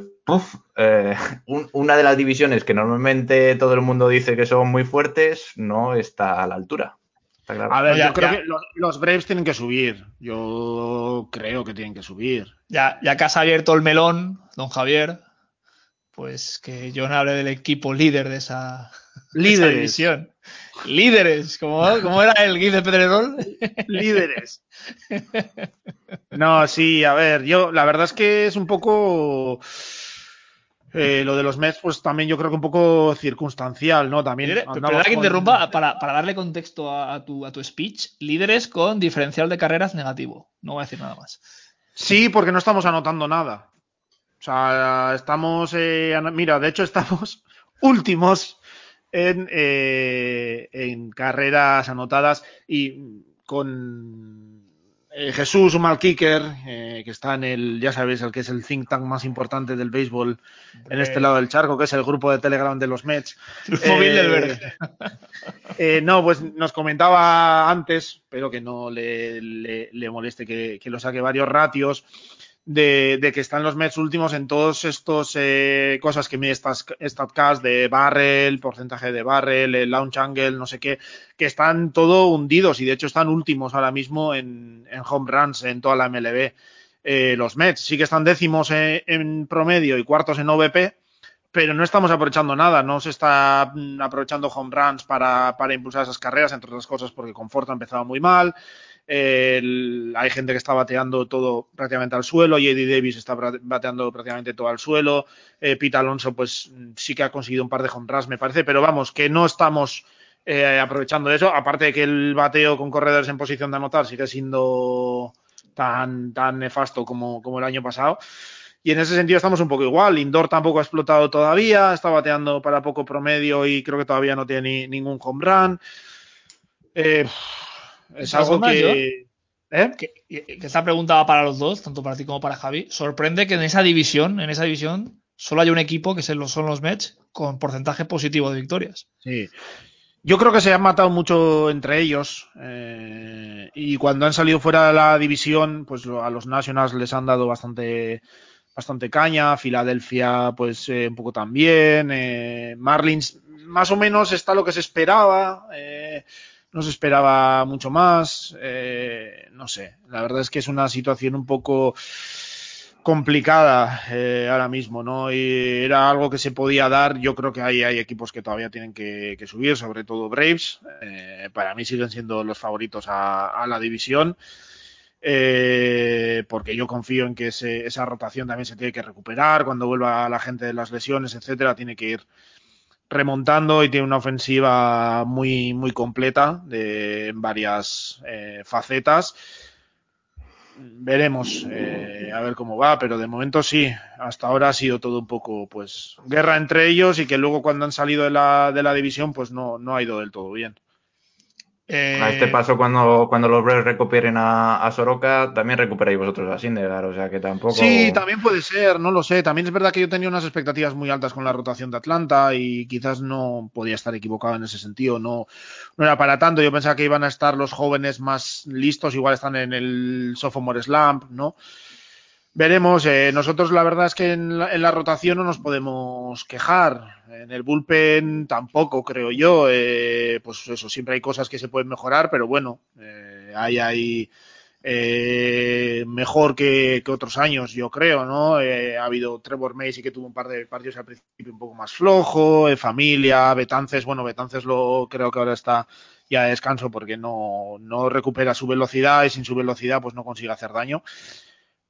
eh, una de las divisiones que normalmente todo el mundo dice que son muy fuertes no está a la altura. A ver, yo creo que los, Braves tienen que subir. Yo creo que tienen que subir. Ya, ya que has abierto el melón, don Javier, pues que yo no hable del equipo líder de esa, división. Líderes, como, era el Guy de Pedrerol. Líderes. No, sí, a ver, yo la verdad es que es un poco eh, lo de los Mets, pues también yo creo que un poco circunstancial, ¿no? También. Pero, que interrumpa para, darle contexto a, tu, a tu speech. Líderes con diferencial de carreras negativo. No voy a decir nada más. Sí, porque no estamos anotando nada. O sea, estamos. Eh, mira, de hecho, estamos últimos en, eh, en carreras anotadas y con eh, Jesús, un mal kicker, eh, que está en el, ya sabéis, el que es el think tank más importante del béisbol en este lado del charco, que es el grupo de Telegram de los Mets. Eh, no, pues nos comentaba antes, pero que no le, le, moleste que, que, lo saque varios ratios de, que están los Mets últimos en todos estos eh, cosas que mide StatCast de barrel, porcentaje de barrel, el launch angle, no sé qué, que están todo hundidos y de hecho están últimos ahora mismo en, home runs en toda la MLB. Eh, los Mets sí que están décimos en, promedio y cuartos en OVP, pero no estamos aprovechando nada, no se está mm, aprovechando home runs para, para impulsar esas carreras, entre otras cosas porque Conforto ha empezado muy mal hay gente que está bateando todo prácticamente al suelo. y Eddie Davis está bateando prácticamente todo al suelo. Eh, Pete Alonso, pues sí que ha conseguido un par de home runs, me parece. Pero vamos, que no estamos eh, aprovechando eso. Aparte de que el bateo con corredores en posición de anotar sigue siendo tan, tan nefasto como, como el año pasado. Y en ese sentido estamos un poco igual. Indoor tampoco ha explotado todavía, está bateando para poco promedio y creo que todavía no tiene ningún home run. Eh, es algo que, ¿eh? que, esta pregunta va para los dos, tanto para ti como para Javi. Sorprende que en esa división, en esa división, solo haya un equipo que son los Mets con porcentaje positivo de victorias. Sí. Yo creo que se han matado mucho entre ellos eh, y cuando han salido fuera de la división, pues a los Nationals les han dado bastante bastante caña, Filadelfia pues eh, un poco también, Marlins más o menos está lo que se esperaba, no se esperaba mucho más, eh, no sé, la verdad es que es una situación un poco complicada eh, ahora mismo, ¿no? Y era algo que se podía dar, yo creo que hay, hay equipos que todavía tienen que, subir, sobre todo Braves, eh, para mí siguen siendo los favoritos a, la división. porque yo confío en que esa rotación también se tiene que recuperar cuando vuelva la gente de las lesiones, etcétera, tiene que ir remontando y tiene una ofensiva muy, muy completa de, en varias eh, facetas. Veremos eh, a ver cómo va, pero de momento sí, hasta ahora ha sido todo un poco pues guerra entre ellos y que luego cuando han salido de la, de la división pues no, no ha ido del todo bien a este eh, paso, cuando, cuando los Braves recuperen a, Soroka, también recuperáis vosotros a Sindegar, o sea que tampoco. Sí, también puede ser, no lo sé. También es verdad que yo tenía unas expectativas muy altas con la rotación de Atlanta y quizás no podía estar equivocado en ese sentido. No, no era para tanto. Yo pensaba que iban a estar los jóvenes más listos, igual están en el Sophomore Slump, ¿no? Veremos. Eh, nosotros la verdad es que en la, rotación no nos podemos quejar. En el bullpen tampoco, creo yo. Eh, pues eso, siempre hay cosas que se pueden mejorar, pero bueno, eh, hay ahí mejor que, otros años, yo creo, ¿no? ha habido Trevor Macy que tuvo un par de partidos al principio un poco más flojo, Familia, Betances, bueno, Betances lo creo que ahora está ya a descanso porque no, no recupera su velocidad y sin su velocidad pues no consigue hacer daño.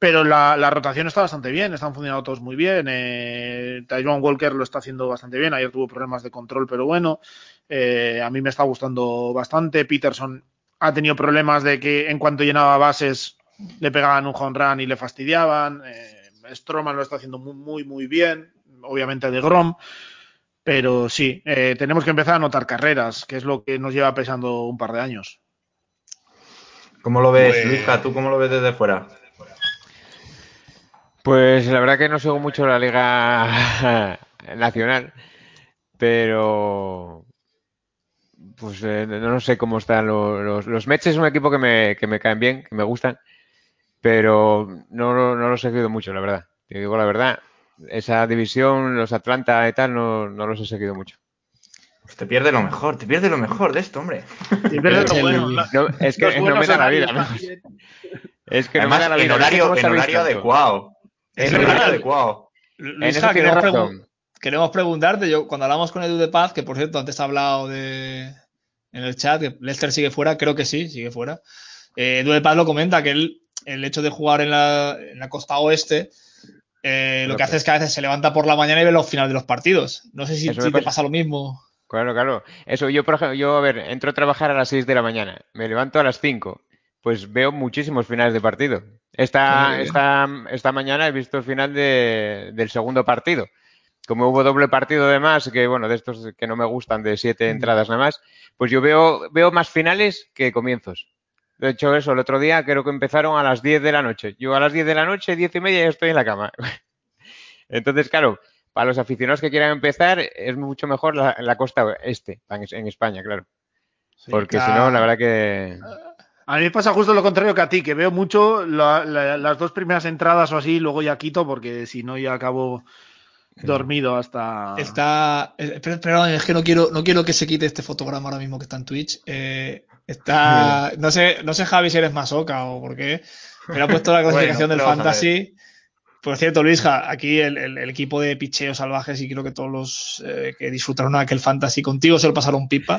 Pero la, rotación está bastante bien, están funcionando todos muy bien. Eh, Walker lo está haciendo bastante bien. Ayer tuvo problemas de control, pero bueno. Eh, a mí me está gustando bastante. Peterson ha tenido problemas de que en cuanto llenaba bases le pegaban un home run y le fastidiaban. Eh, Stroman lo está haciendo muy, muy, muy bien. Obviamente de Grom. Pero sí, eh, tenemos que empezar a anotar carreras, que es lo que nos lleva pesando un par de años. ¿Cómo lo ves, pues... ¿Tú cómo lo ves desde fuera? Pues la verdad que no sigo mucho la Liga Nacional, pero pues eh, no sé cómo están los, los, Mets. Es un equipo que me, que me caen bien, que me gustan, pero no, no, los he seguido mucho, la verdad. Te digo la verdad. esa división, los Atlanta y tal, no, no los he seguido mucho. Pues te pierde lo mejor, te pierde lo mejor de esto, hombre. Te pierde lo bueno. es que no me da la vida. Es que Además, no me da la vida. En horario, en horario adecuado. En horario adecuado. Luisa, queremos, queremos, preguntarte, yo cuando hablamos con Edu de Paz, que por cierto antes ha hablado de en el chat, que Lester sigue fuera, creo que sí, sigue fuera. Eh, Edu de Paz lo comenta, que él, el hecho de jugar en la, en la costa oeste, eh, lo que hace es que a veces se levanta por la mañana y ve los finales de los partidos. No sé si, te pasa lo mismo. Claro, claro. Eso, yo, por ejemplo, yo, a ver, entro a trabajar a las 6 de la mañana, me levanto a las 5, pues veo muchísimos finales de partido. Esta, esta, esta mañana he visto el final de, del segundo partido. Como hubo doble partido de más, que bueno, de estos que no me gustan, de siete entradas nada más, pues yo veo, veo más finales que comienzos. De hecho, eso, el otro día creo que empezaron a las 10 de la noche. Yo a las 10 de la noche, 10 y media, ya estoy en la cama. Entonces, claro, para los aficionados que quieran empezar, es mucho mejor la, costa este, en, España, claro. Porque si no, la verdad que... A mí me pasa justo lo contrario que a ti, que veo mucho las dos primeras entradas o así, luego ya quito, porque si no ya acabo dormido hasta. Está. Eh, perdón, es que no quiero, no quiero que se quite este fotograma ahora mismo que está en Twitch. Eh, está. No sé, no sé, Javi, si eres masoca o por qué. Pero ha puesto la clasificación del Fantasy. Por cierto, Luisja, aquí el, equipo de picheos salvajes y creo que todos los eh, que disfrutaron aquel fantasy contigo se lo pasaron pipa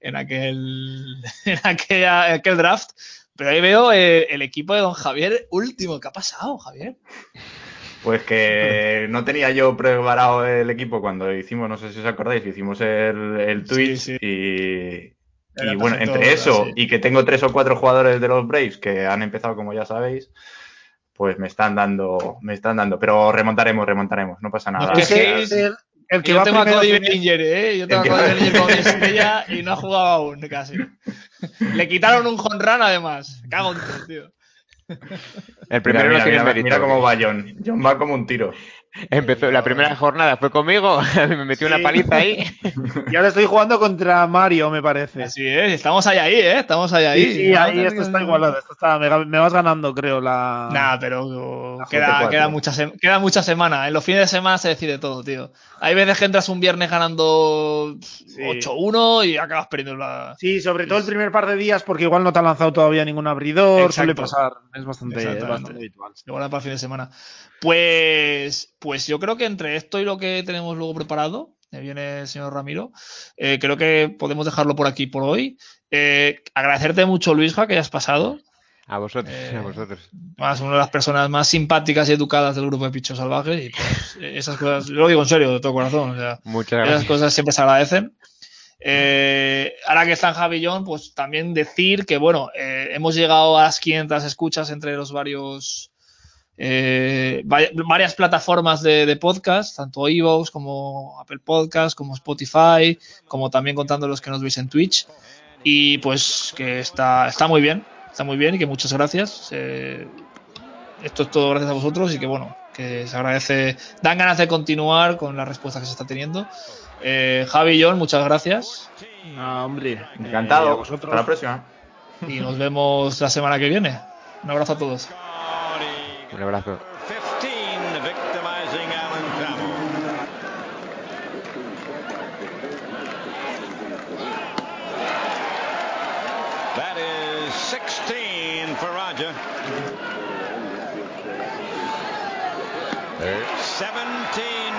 en aquel, en aquel draft. Pero ahí veo eh, el equipo de don Javier último. ¿Qué ha pasado, Javier? Pues que no tenía yo preparado el equipo cuando hicimos, no sé si os acordáis, hicimos el, el Twitch y, y bueno, entre eso y que tengo tres o cuatro jugadores de los Braves que han empezado, como ya sabéis, pues me están dando, me están dando, pero remontaremos, remontaremos, no pasa nada. el, que yo tengo a Cody Bellinger, ¿eh? Yo tengo a Cody Bellinger como estrella y no ha jugado aún, casi. Le quitaron un run además. Cago en todo, tío. El primero mira, mira, mira, mira, cómo va John. John va como un tiro. Empezó la primera jornada, fue conmigo, me metió una paliza ahí. Y ahora estoy jugando contra Mario, me parece. Así es, estamos ahí, ahí, ¿eh? Estamos ahí, ahí. Sí, ahí esto está igualado. Esto está, me, vas ganando, creo. La... Nah, pero queda, queda, mucha queda mucha semana. En los fines de semana se decide todo, tío. Hay veces que entras un viernes ganando 8-1 y acabas perdiendo la. Sí, sobre todo el primer par de días, porque igual no te ha lanzado todavía ningún abridor. Suele pasar. Es bastante, bastante habitual. Igual para el fin de semana. Pues, pues yo creo que entre esto y lo que tenemos luego preparado, me viene el señor Ramiro, eh, creo que podemos dejarlo por aquí por hoy. Eh, agradecerte mucho, Luisja, que hayas pasado. A vosotros, a eh, vosotros. Más una de las personas más simpáticas y educadas del grupo de Pichos Salvajes. Y pues, esas cosas, lo digo en serio, de todo corazón. Muchas gracias. Esas cosas siempre se agradecen. ahora que está en Javillón, pues también decir que, bueno, hemos llegado a las 500 escuchas entre los varios eh, varias plataformas de, podcast, tanto Evox como Apple Podcast, como Spotify, como también contando los que nos veis en Twitch. Y pues que está, está muy bien, está muy bien y que muchas gracias. Eh, esto es todo gracias a vosotros y que bueno, que se agradece, dan ganas de continuar con la respuesta que se está teniendo. Eh, Javi y John, muchas gracias. hombre, encantado. Hasta la próxima. Y nos vemos la semana que viene. Un abrazo a todos. Un abrazo. That is 16 for Roger. There's 17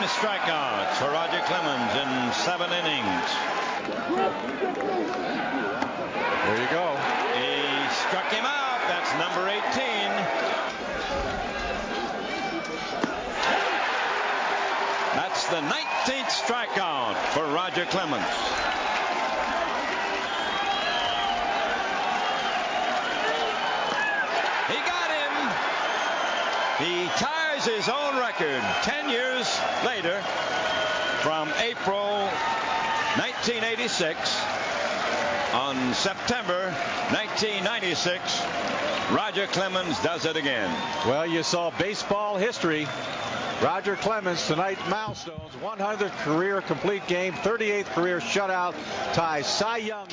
strikeouts for Roger Clemens in seven innings. There you go. He struck him out. That's number 18. The 19th strikeout for Roger Clemens. He got him. He ties his own record 10 years later from April 1986 on September 1996 Roger Clemens does it again. Well, you saw baseball history Roger Clemens tonight milestones 100th career complete game, 38th career shutout, ties Cy Young.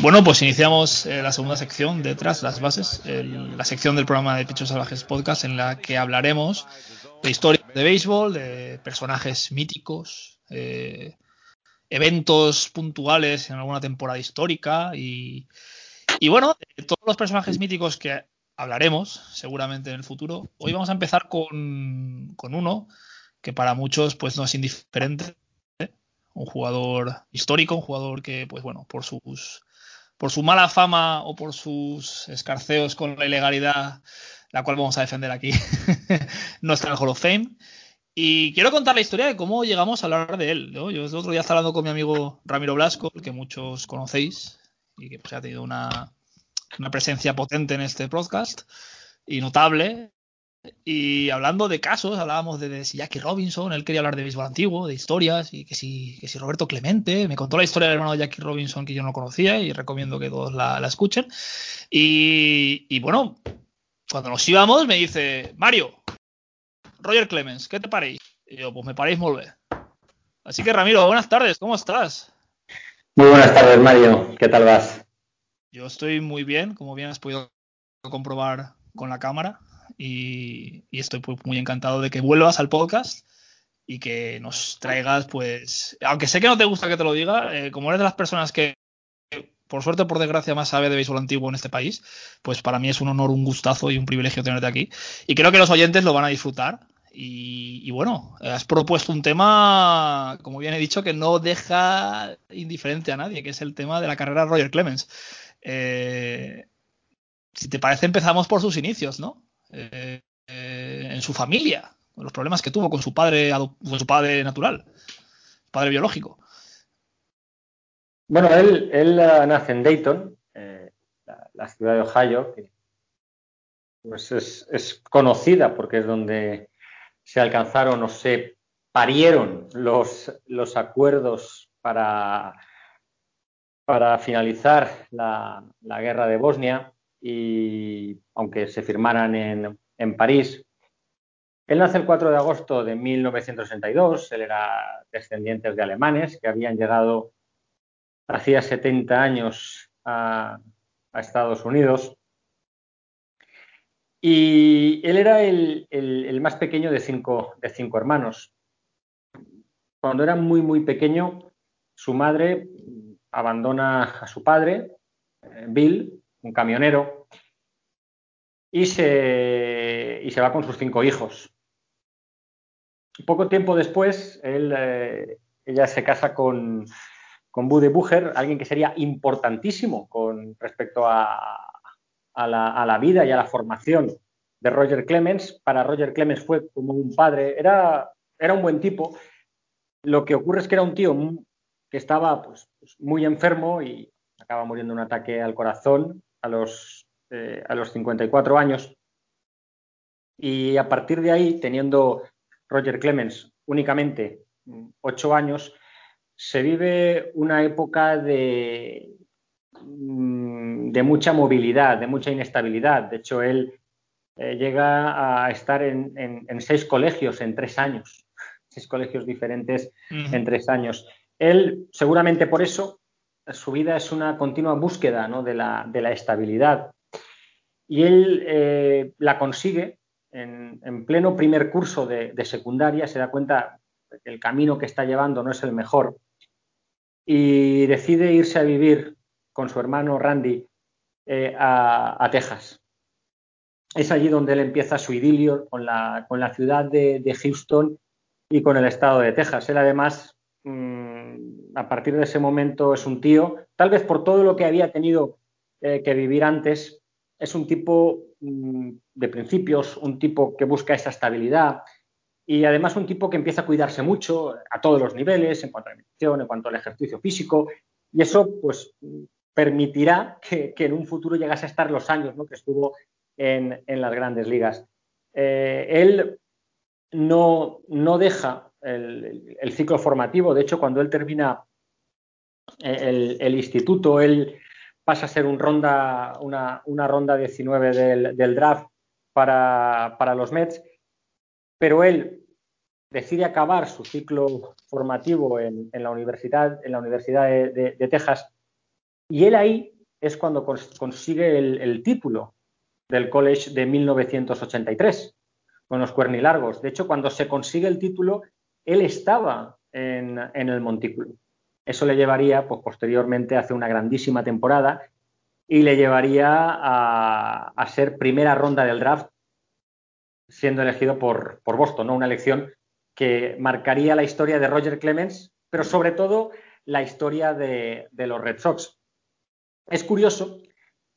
Bueno, pues iniciamos eh, la segunda sección detrás las bases, el, la sección del programa de Pichos Salvajes Podcast en la que hablaremos de historia de béisbol, de personajes míticos, eh, eventos puntuales en alguna temporada histórica y, y bueno, de todos los personajes míticos que hablaremos seguramente en el futuro. Hoy vamos a empezar con, con uno que para muchos pues no es indiferente, ¿eh? un jugador histórico, un jugador que pues bueno, por sus por su mala fama o por sus escarceos con la ilegalidad, la cual vamos a defender aquí, no está en el Hall of Fame. Y quiero contar la historia de cómo llegamos a hablar de él. Yo el otro día estaba hablando con mi amigo Ramiro Blasco, el que muchos conocéis y que pues, ha tenido una, una presencia potente en este podcast y notable. Y hablando de casos, hablábamos de, si Jackie Robinson, él quería hablar de béisbol antiguo, de historias, y que si, que Roberto Clemente, me contó la historia del hermano de Jackie Robinson que yo no conocía y recomiendo que todos la, escuchen. Y, bueno, cuando nos íbamos me dice, Mario, Roger Clemens, ¿qué te paréis? Y yo, pues me paréis volver. Así que Ramiro, buenas tardes, ¿cómo estás? Muy buenas tardes, Mario, ¿qué tal vas? Yo estoy muy bien, como bien has podido comprobar con la cámara, y, estoy pues muy encantado de que vuelvas al podcast y que nos traigas, pues, aunque sé que no te gusta que te lo diga, eh, como eres de las personas que, por suerte o por desgracia, más sabe de béisbol antiguo en este país, pues para mí es un honor, un gustazo y un privilegio tenerte aquí. Y creo que los oyentes lo van a disfrutar. Y, y, bueno, has propuesto un tema, como bien he dicho, que no deja indiferente a nadie, que es el tema de la carrera de Roger Clemens. Eh, si te parece, empezamos por sus inicios, ¿no? Eh, eh, en su familia, los problemas que tuvo con su padre, con su padre natural, padre biológico. Bueno, él, nace en Dayton, la, ciudad de Ohio, que pues es, conocida porque es donde se alcanzaron o se parieron los acuerdos para, para finalizar la, la guerra de Bosnia y aunque se firmaran en, en, París. Él nace el 4 de agosto de 1962, él era descendiente de alemanes que habían llegado hacía 70 años a, a Estados Unidos. Y él era el, el, el más pequeño de cinco, de cinco hermanos. Cuando era muy, muy pequeño, su madre abandona a su padre, Bill, un camionero, y se, y se va con sus cinco hijos. Poco tiempo después, él, eh, ella se casa con, con Buddy Bucher, alguien que sería importantísimo con respecto a, a, la, a, la, vida y a la formación de Roger Clemens. Para Roger Clemens fue como un padre, era, era un buen tipo. Lo que ocurre es que era un tío que estaba pues, pues muy enfermo y acaba muriendo de un ataque al corazón a los, eh, a los 54 años. Y a partir de ahí, teniendo Roger Clemens únicamente 8 años, se vive una época de, mm, de mucha movilidad, de mucha inestabilidad. De hecho, él eh, llega a estar en, en, en, seis colegios en tres años, seis colegios diferentes uh -huh. en tres años. Él, seguramente por eso, su vida es una continua búsqueda ¿no? de, la, estabilidad. Y él eh, la consigue en, en, pleno primer curso de, secundaria, se da cuenta que el camino que está llevando no es el mejor y decide irse a vivir con su hermano Randy eh, a, Texas. Es allí donde él empieza su idilio con la, ciudad de, Houston y con el estado de Texas. Él además mmm, a partir de ese momento es un tío, tal vez por todo lo que había tenido eh, que vivir antes, es un tipo mmm, de principios, un tipo que busca esa estabilidad y además un tipo que empieza a cuidarse mucho a todos los niveles, en cuanto a la alimentación, en cuanto al ejercicio físico, y eso pues permitirá que, que en un futuro llegase a estar los años ¿no? que estuvo en, en, las grandes ligas. Eh, él no, no deja el, el, ciclo formativo. De hecho, cuando él termina el, el, instituto, él pasa a ser un ronda, una, ronda 19 del, draft para, los Mets, pero él decide acabar su ciclo formativo en, la Universidad, en la universidad de, Texas y él ahí es cuando consigue el, título del college de 1983 con los cuernilargos. De hecho, cuando se consigue el título, él estaba en, el montículo. Eso le llevaría, pues, posteriormente, a hacer una grandísima temporada y le llevaría a, ser primera ronda del draft siendo elegido por, Boston, ¿no? Una elección que marcaría la historia de Roger Clemens, pero sobre todo la historia de, los Red Sox. Es curioso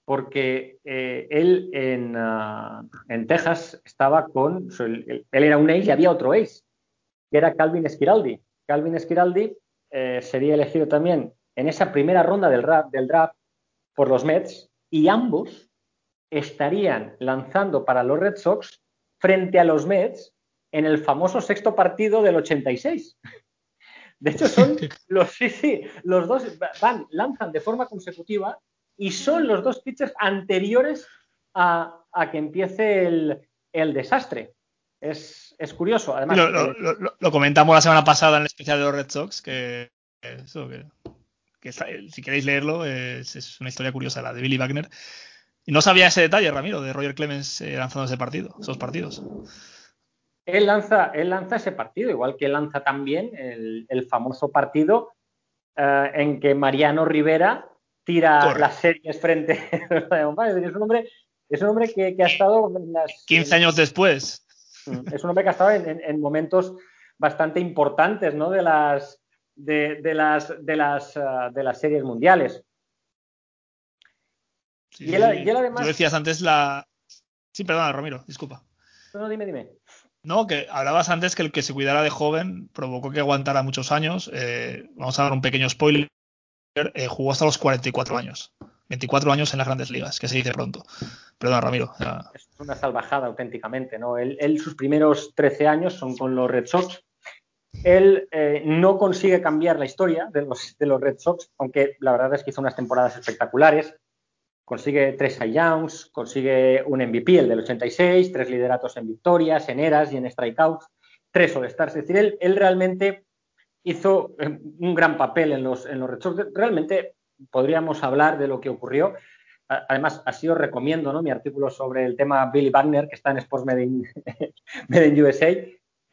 porque eh, él ah, en, Texas estaba con, él, era un ace y había otro ace, que era Calvin Schiraldi. Calvin Schiraldi eh, sería elegido también en esa primera ronda del, del draft por los Mets y ambos estarían lanzando para los Red Sox frente a los Mets en el famoso sexto partido del 86. De hecho, son los, sí, sí, los dos van, lanzan de forma consecutiva y son los dos pitchers anteriores a, que empiece el, desastre. Es, curioso. Además, lo, comentamos la semana pasada en el especial de los Red Sox, que, si queréis leerlo, es, una historia curiosa, la de Billy Wagner. Y no sabía ese detalle, Ramiro, de Roger Clemens eh, lanzando ese partido, esos partidos. Él lanza, él lanza ese partido, igual que lanza también el, famoso partido eh, en que Mariano Rivera tira las series frente es un hombre, es un hombre que, ha estado en las, 15 años después. Mm, es un hombre que ha estado en, momentos bastante importantes ¿no? de, las, de, las, de, las, eh, de las series mundiales y, él, además. Tú decías antes la. Sí, perdona, Ramiro, disculpa. No, dime, dime. No, que hablabas antes que el que se cuidara de joven provocó que aguantara muchos años. Eh, vamos a dar un pequeño spoiler. Eh, jugó hasta los 44 años. 24 años en las grandes ligas, que se dice pronto. Perdona, Ramiro. Es una salvajada auténticamente, ¿no? Él, sus primeros 13 años son con los Red Sox. Él eh, no consigue cambiar la historia de los, de los Red Sox, aunque la verdad es que hizo unas temporadas espectaculares consigue tres Youngs, consigue un MVP, el del 86, tres lideratos en victorias, en eras y en strikeouts, tres All-Stars. Es decir, él, realmente hizo eh, un gran papel en los, en los Red Sox. Realmente podríamos hablar de lo que ocurrió. Además, así os recomiendo ¿no? mi artículo sobre el tema Billy Wagner, que está en Sports Medellín USA.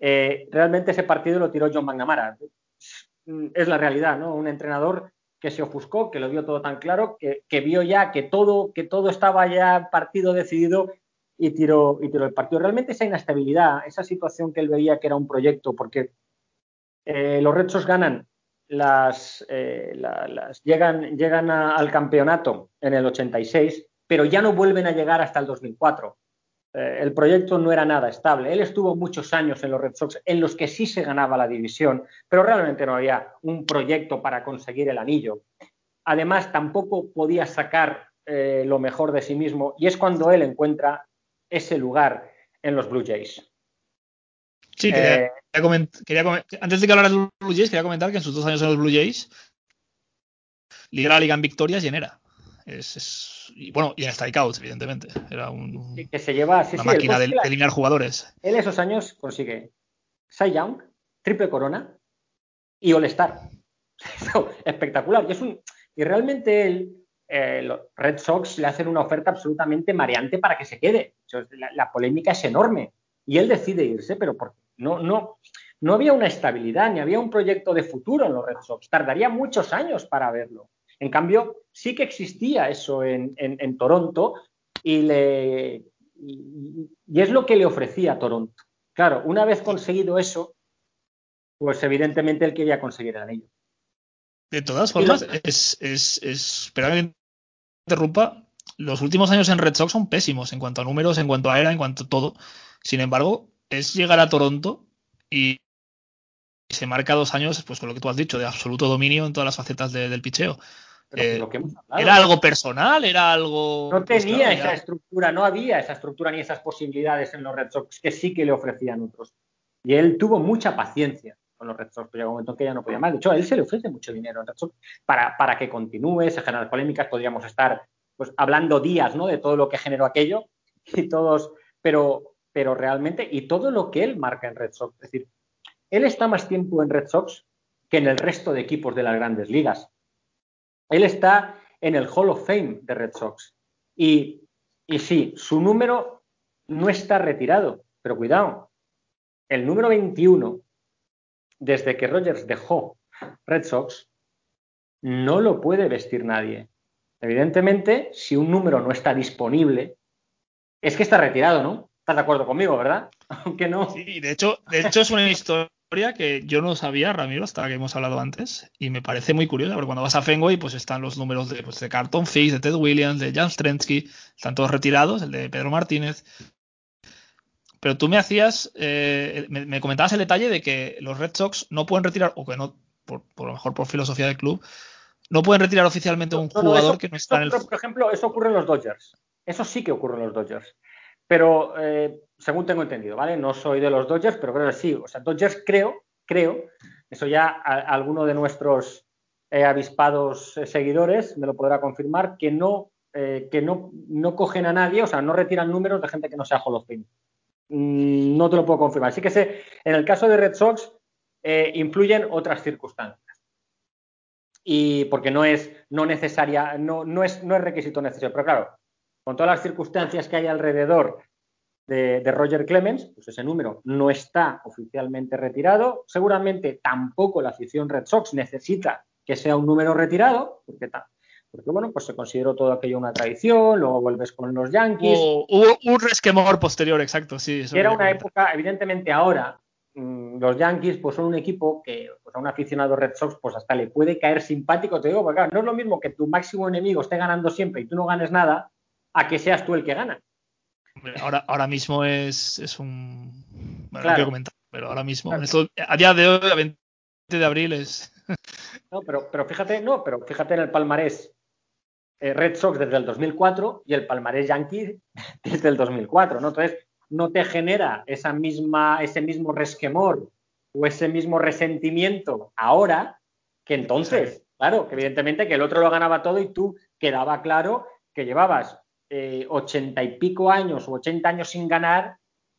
Eh, realmente ese partido lo tiró John McNamara. Es la realidad, ¿no? Un entrenador que se ofuscó, que lo vio todo tan claro, que, vio ya que todo, estaba ya partido decidido y tiró, el partido. Realmente esa inestabilidad, esa situación que él veía que era un proyecto, porque eh, los Red Sox ganan eh, las llegan, llegan al campeonato en el 86, pero ya no vuelven a llegar hasta el 2004. Eh, el proyecto no era nada estable. Él estuvo muchos años en los Red Sox en los que sí se ganaba la división, pero realmente no había un proyecto para conseguir el anillo. Además, tampoco podía sacar eh, lo mejor de sí mismo y es cuando él encuentra ese lugar en los Blue Jays. Sí, quería, eh, comentar, antes de que hablara de los Blue Jays, quería comentar que en sus dos años en los Blue Jays lidera la liga en victorias y en era. Es, y bueno, y en strikeouts, evidentemente. Era un, que se lleva, una máquina de, eliminar jugadores. Él esos años consigue Cy Young, triple corona y All-Star. Espectacular. Y, es un, y realmente él, eh, los Red Sox le hacen una oferta absolutamente mareante para que se quede. La, polémica es enorme. Y él decide irse, pero porque no, no, no había una estabilidad ni había un proyecto de futuro en los Red Sox. Tardaría muchos años para verlo. En cambio, sí que existía eso en, Toronto y, le, y, es lo que le ofrecía a Toronto. Claro, una vez conseguido eso, pues evidentemente él quería conseguir el anillo. De todas formas, es, es, es, que interrumpa, los últimos años en Red Sox son pésimos en cuanto a números, en cuanto a era, en cuanto a todo. Sin embargo, es llegar a Toronto y se marca dos años, pues con lo que tú has dicho, de absoluto dominio en todas las facetas del picheo. Eh, ¿Era algo personal? ¿Era algo.? No pues tenía esa estructura, no había esa estructura ni esas posibilidades en los Red Sox que sí que le ofrecían otros. Y él tuvo mucha paciencia con los Red Sox, pero llegó un momento en que ya no podía más. De hecho, a él se le ofrece mucho dinero en Red Sox para, para que continúe, se generan polémicas, podríamos estar pues hablando días ¿no? de todo lo que generó aquello y todos, pero, pero realmente, y todo lo que él marca en Red Sox. Es decir, él está más tiempo en Red Sox que en el resto de equipos de las grandes ligas. Él está en el Hall of Fame de Red Sox. Y, y sí, su número no está retirado, pero cuidado, el número 21, desde que Rogers dejó Red Sox, no lo puede vestir nadie. Evidentemente, si un número no está disponible, es que está retirado, ¿no? ¿Estás de acuerdo conmigo, verdad? Aunque no. Sí, de hecho, de hecho es una historia que yo no sabía, Ramiro, hasta que hemos hablado antes, y me parece muy curiosa, porque cuando vas a Fenway, pues están los números de, pues, de Carton Fix, de Ted Williams, de Jan Strensky, están todos retirados, el de Pedro Martínez. Pero tú me hacías, eh, me, comentabas el detalle de que los Red Sox no pueden retirar, o que no, por, lo mejor por filosofía del club, no pueden retirar oficialmente a un jugador que no está en el. Por ejemplo, eso ocurre en los Dodgers. Eso sí que ocurre en los Dodgers. Pero eh, según tengo entendido, ¿vale? No soy de los Dodgers, pero creo que sí. O sea, Dodgers creo, creo, eso ya alguno de nuestros eh, avispados eh, seguidores me lo podrá confirmar, que no, que no, no cogen a nadie, o sea, no retiran números de gente que no sea Hall of Fame. Mm, no te lo puedo confirmar. Así que sé, en el caso de Red Sox, influyen otras circunstancias. Y porque no es no necesaria, no, no, es, no es requisito necesario. Pero claro, con todas las circunstancias que hay alrededor de, Roger Clemens, pues ese número no está oficialmente retirado. Seguramente tampoco la afición Red Sox necesita que sea un número retirado, porque, porque bueno, pues se consideró todo aquello una tradición, luego vuelves con los Yankees. Hubo, un resquemor posterior, exacto, sí. era una época, evidentemente ahora mm, los Yankees pues son un equipo que pues, a un aficionado Red Sox pues hasta le puede caer simpático, te digo, porque claro, no es lo mismo que tu máximo enemigo esté ganando siempre y tú no ganes nada, a que seas tú el que gana. Ahora, ahora mismo es, es un. Bueno, no quiero comentar, pero ahora mismo, a día de hoy, a 20 de abril es. no, pero, pero fíjate, no, pero fíjate en el palmarés eh, Red Sox desde el 2004 y el palmarés Yankee desde el 2004, ¿no? Entonces, no te genera esa misma, ese mismo resquemor o ese mismo resentimiento ahora que entonces. Claro, que evidentemente que el otro lo ganaba todo y tú quedaba claro que llevabas eh, ochenta y pico años o ochenta años sin ganar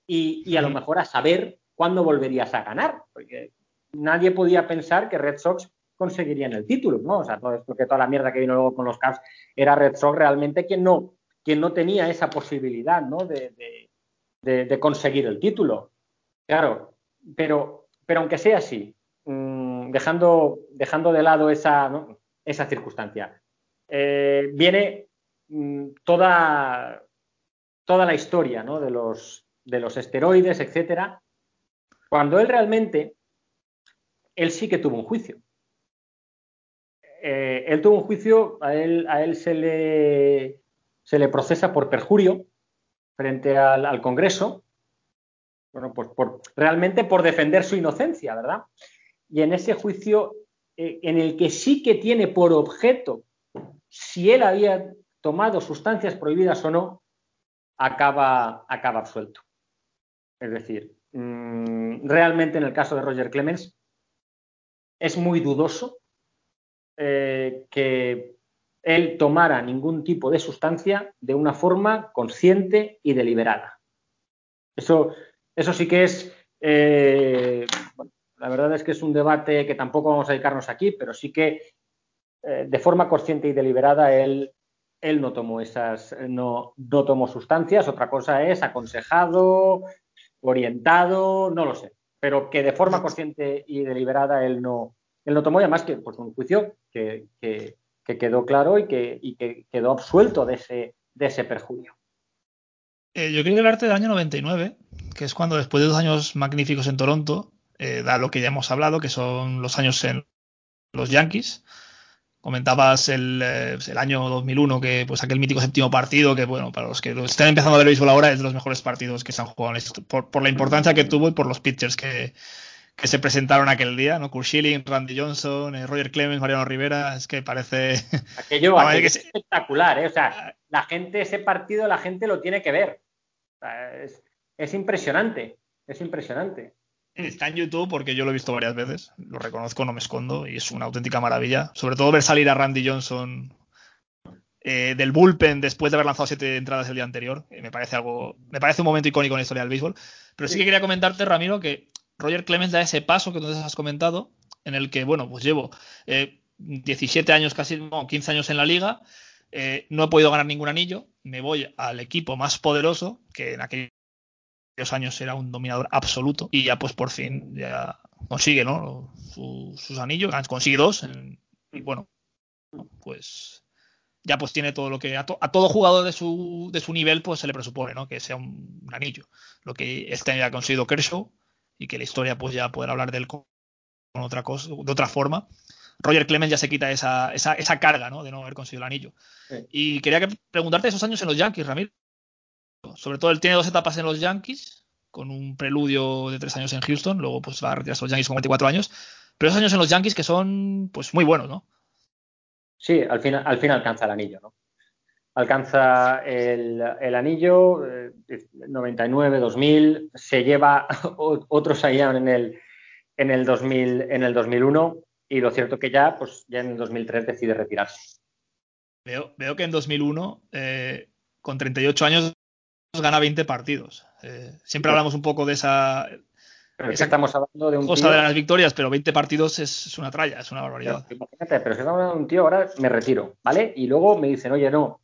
y, a lo mejor a saber cuándo volverías a ganar, porque nadie podía pensar que Red Sox conseguirían el título, ¿no? O sea, todo esto que toda la mierda que vino luego con los Cavs era Red Sox realmente quien no, quien no tenía esa posibilidad, ¿no? De, conseguir el título. Claro, pero, pero aunque sea así, mm, dejando, dejando de lado esa, esa circunstancia, eh, viene toda, toda la historia de, los, de los esteroides, etcétera, cuando él realmente, él sí que tuvo un juicio. Eh, él tuvo un juicio, a él, a él se, le, se le procesa por perjurio frente al, Congreso, bueno, pues por, realmente por defender su inocencia, ¿verdad? Y en ese juicio, eh, en el que sí que tiene por objeto si él había tomado sustancias prohibidas o no, acaba, acaba absuelto. Es decir, mm, realmente en el caso de Roger Clemens es muy dudoso eh, que él tomara ningún tipo de sustancia de una forma consciente y deliberada. Eso, eso sí que es, eh, la verdad es que es un debate que tampoco vamos a dedicarnos aquí, pero sí que eh, de forma consciente y deliberada él él no tomó esas, no, no tomó sustancias, otra cosa es aconsejado, orientado, no lo sé, pero que de forma consciente y deliberada él no, él no tomó, y además que pues un juicio que, quedó claro y que, quedó absuelto de ese, de ese perjuicio. Eh, yo creo que el arte del año 99, que es cuando después de dos años magníficos en Toronto, eh, da lo que ya hemos hablado, que son los años en los Yankees, Comentabas el, eh, el, año 2001, que pues aquel mítico séptimo partido, que bueno, para los que estén empezando a ver béisbol ahora, es de los mejores partidos que se han jugado en esto, por, por, la importancia que tuvo y por los pitchers que, que se presentaron aquel día, ¿no? Kurt Schilling, Randy Johnson, eh, Roger Clemens, Mariano Rivera, es que parece... Aquello, es espectacular, ¿eh? O sea, la gente, ese partido, la gente lo tiene que ver. es, es impresionante, es impresionante. Está en YouTube porque yo lo he visto varias veces, lo reconozco, no me escondo y es una auténtica maravilla. Sobre todo ver salir a Randy Johnson eh, del bullpen después de haber lanzado siete entradas el día anterior. me parece algo, me parece un momento icónico en la historia del béisbol. Pero sí que quería comentarte, Ramiro, que Roger Clemens da ese paso que tú has comentado, en el que, bueno, pues llevo 17 eh, años, casi no, 15 años en la liga, eh, no he podido ganar ningún anillo, me voy al equipo más poderoso, que en años era un dominador absoluto, y ya pues por fin ya consigue ¿no? sus anillos, consigue dos, y bueno, pues ya pues tiene todo lo que a, todo jugador de su, de su nivel pues se le presupone, ¿no? Que sea un, anillo. Lo que este año ha conseguido Kershaw y que la historia pues ya poder hablar de él con, otra cosa, de otra forma. Roger Clemens ya se quita esa, esa, esa carga, ¿no? De no haber conseguido el anillo. Y quería que preguntarte esos años en los Yankees, Ramiro. Sobre todo él tiene dos etapas en los Yankees, con un preludio de tres años en Houston, luego pues va a retirarse a los Yankees con 24 años. Pero esos años en los Yankees que son pues muy buenos, ¿no? Sí, al final, al fin alcanza el anillo, ¿no? Alcanza el, anillo, 99, eh, 2000, se lleva otro Saiyan en el, en, el 2000, en el 2001 y lo cierto que ya, pues ya en el 2003 decide retirarse. Veo, veo que en 2001, eh, con 38 años, gana 20 partidos. Eh, siempre hablamos un poco de esa pero estamos hablando de un cosa de las victorias, pero 20 partidos es, una tralla, es una barbaridad. Pero, imagínate, pero si estamos hablando de un tío, ahora me retiro, ¿vale? Y luego me dicen, oye, no,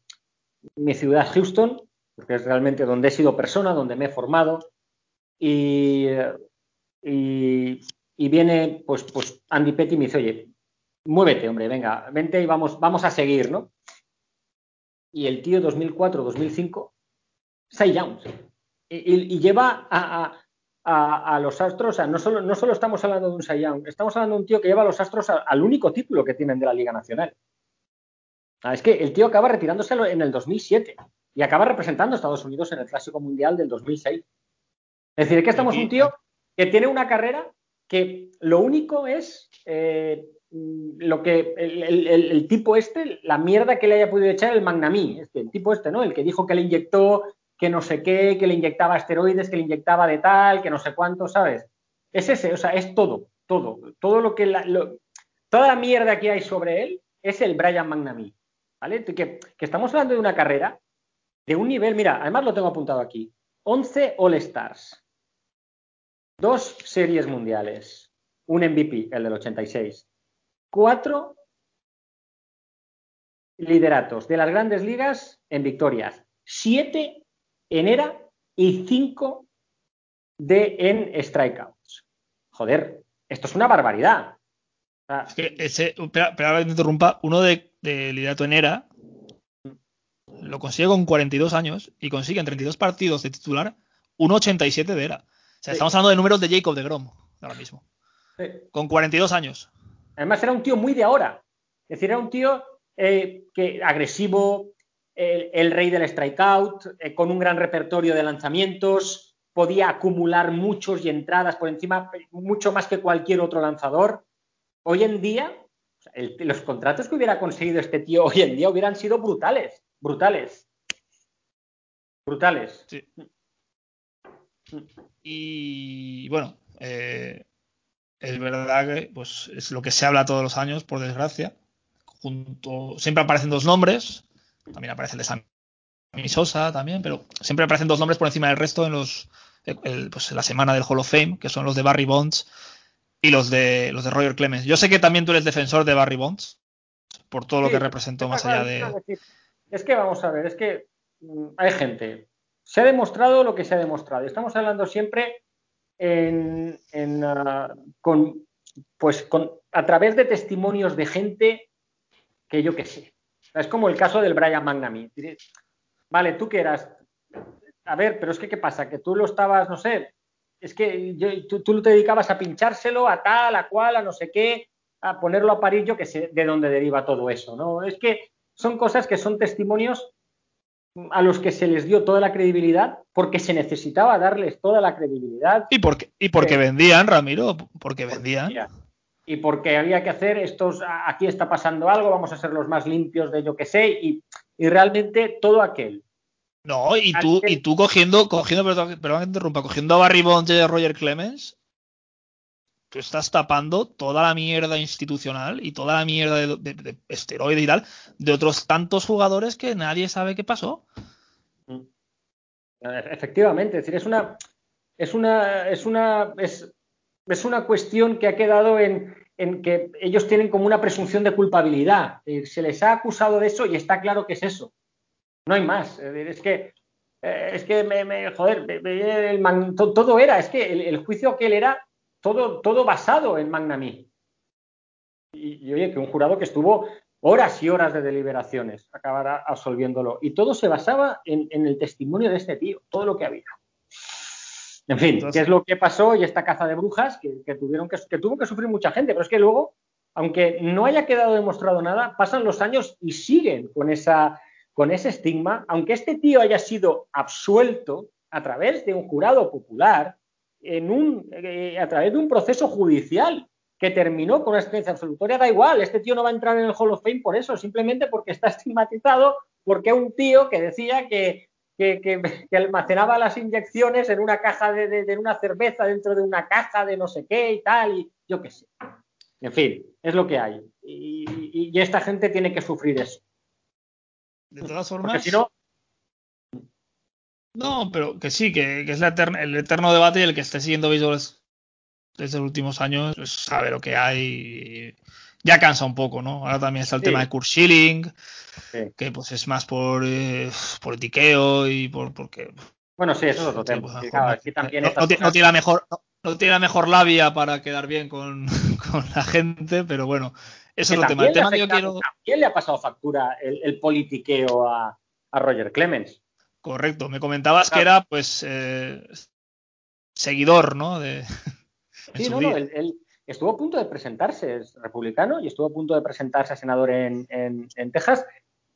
mi ciudad es Houston, porque es realmente donde he sido persona, donde me he formado, y, y, viene, pues, pues Andy Petty me dice, oye, muévete, hombre, venga, vente y vamos, vamos a seguir, ¿no? Y el tío 2004-2005, Cy Jones. Y, y, lleva a a, los Astros, o sea, no solo, no solo estamos hablando de un Cy estamos hablando de un tío que lleva a los Astros al único título que tienen de la Liga Nacional. Ah, es que el tío acaba retirándose en el 2007 y acaba representando a Estados Unidos en el Clásico Mundial del 2006. Es decir, que estamos un tío que tiene una carrera que lo único es eh, lo que el, tipo este, la mierda que le haya podido echar el Magnamí, este, el tipo este, ¿no? El que dijo que le inyectó que no sé qué, que le inyectaba esteroides, que le inyectaba de tal, que no sé cuánto, ¿sabes? Es ese, o sea, es todo, todo, todo lo que, toda la mierda que hay sobre él es el Brian McNamee, ¿vale? Que, que estamos hablando de una carrera de un nivel, mira, además lo tengo apuntado aquí, 11 All-Stars, dos series mundiales, un MVP, el del 86, cuatro lideratos de las grandes ligas en victorias, siete en era y 5 de en strikeouts. Joder, esto es una barbaridad. es que ese, espera, que te interrumpa, uno de, de liderato en era lo consigue con 42 años y consigue en 32 partidos de titular 1.87 de era. O sea, estamos hablando de números de Jacob de Grom ahora mismo. Con 42 años. Además, era un tío muy de ahora. Es decir, era un tío eh, que agresivo, el, rey del strikeout, eh, con un gran repertorio de lanzamientos, podía acumular muchos y entradas por encima, mucho más que cualquier otro lanzador. Hoy en día, los contratos que hubiera conseguido este tío hoy en día hubieran sido brutales, brutales. Brutales. Y bueno, eh, es verdad que pues, es lo que se habla todos los años, por desgracia. Junto, siempre aparecen dos nombres, también aparece el de Sammy Sosa también, pero siempre aparecen dos nombres por encima del resto en los pues, la semana del Hall of Fame, que son los de Barry Bonds y los de los de Roger Clemens. Yo sé que también tú eres defensor de Barry Bonds por todo lo que representó más allá de. Es que vamos a ver, es que mm, hay gente. Se ha demostrado lo que se ha demostrado. Estamos hablando siempre en, ah, con, pues con, a través de testimonios de gente que yo qué sé, es como el caso del Brian McNamee. Vale, tú que eras. A ver, pero es que, ¿qué pasa? Que tú lo estabas, no sé, es que tú, tú, te dedicabas a pinchárselo a tal, a cual, a no sé qué, a ponerlo a parir, yo que sé de dónde deriva todo eso, ¿no? Es que son cosas que son testimonios a los que se les dio toda la credibilidad porque se necesitaba darles toda la credibilidad. Y porque, y porque vendían, Ramiro, porque vendían y porque había que hacer estos, aquí está pasando algo, vamos a ser los más limpios de yo que sé, y, realmente todo aquel. No, y tú, y tú cogiendo, cogiendo, perdón, perdón que interrumpa, cogiendo a Barry Bonds y a Roger Clemens, tú estás tapando toda la mierda institucional y toda la mierda de, de, esteroides y tal de otros tantos jugadores que nadie sabe qué pasó. Mm. Efectivamente, es decir, es una, es una, es una, es, es una cuestión que ha quedado en, que ellos tienen como una presunción de culpabilidad. Se les ha acusado de eso y está claro que es eso. No hay más. Es que, eh, es que me, joder, todo era, es que el, juicio que él era todo, todo basado en Magnamí. Y, y, oye, que un jurado que estuvo horas y horas de deliberaciones acabará absolviéndolo. Y todo se basaba en, el testimonio de este tío, todo lo que había. En fin, qué es lo que pasó y esta caza de brujas que, tuvieron que, que tuvo que sufrir mucha gente, pero es que luego, aunque no haya quedado demostrado nada, pasan los años y siguen con, esa, con ese estigma, aunque este tío haya sido absuelto a través de un jurado popular, en un, eh, a través de un proceso judicial que terminó con una sentencia absolutoria, da igual, este tío no va a entrar en el Hall of Fame por eso, simplemente porque está estigmatizado, porque un tío que decía que, almacenaba las inyecciones en una caja de, una cerveza dentro de una caja de no sé qué y tal, y yo qué sé. En fin, es lo que hay. Y, esta gente tiene que sufrir eso. De todas formas. Si no, no, pero que sí, que, es el eterno debate y el que esté siguiendo béisbol desde los últimos años, pues sabe lo que hay. Ya cansa un poco, ¿no? Ahora también está el tema de Kurt Schilling, que pues es más por, eh, por etiqueo y por porque. Bueno, sí, eso es otro tema. no, tiene la mejor, no, tiene la mejor labia para quedar bien con, con la gente, pero bueno, eso es otro tema. El tema que yo quiero. También le ha pasado factura el, politiqueo a, a, Roger Clemens. Correcto, me comentabas que era pues eh, seguidor, ¿no? De, Sí, no, no, él, estuvo a punto de presentarse, es republicano, y estuvo a punto de presentarse a senador en, Texas.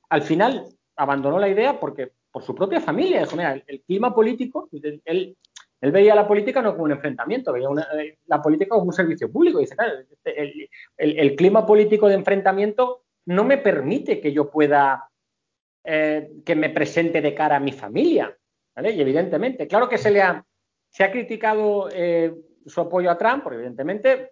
Al final abandonó la idea porque por su propia familia el, clima político, él, veía la política no como un enfrentamiento, veía eh, la política como un servicio público. Dice, claro, este, el, clima político de enfrentamiento no me permite que yo pueda, eh, que me presente de cara a mi familia. Y evidentemente, claro que se le ha, se ha criticado eh, su apoyo a Trump, porque evidentemente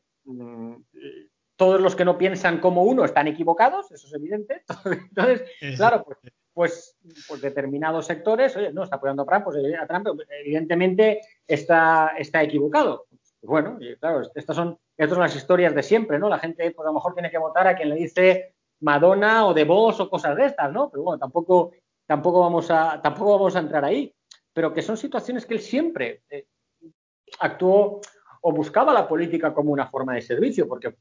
todos los que no piensan como uno están equivocados, eso es evidente. Entonces, claro, pues, pues, pues, determinados sectores, oye, no está apoyando a Trump, pues a Trump evidentemente está, está equivocado. Pues bueno, y claro, estas son, estas son las historias de siempre, ¿no? La gente, pues a lo mejor tiene que votar a quien le dice Madonna o de Voss o cosas de estas, ¿no? Pero bueno, tampoco, tampoco, vamos, a, tampoco vamos a entrar ahí. Pero que son situaciones que él siempre eh, actuó o buscaba la política como una forma de servicio, porque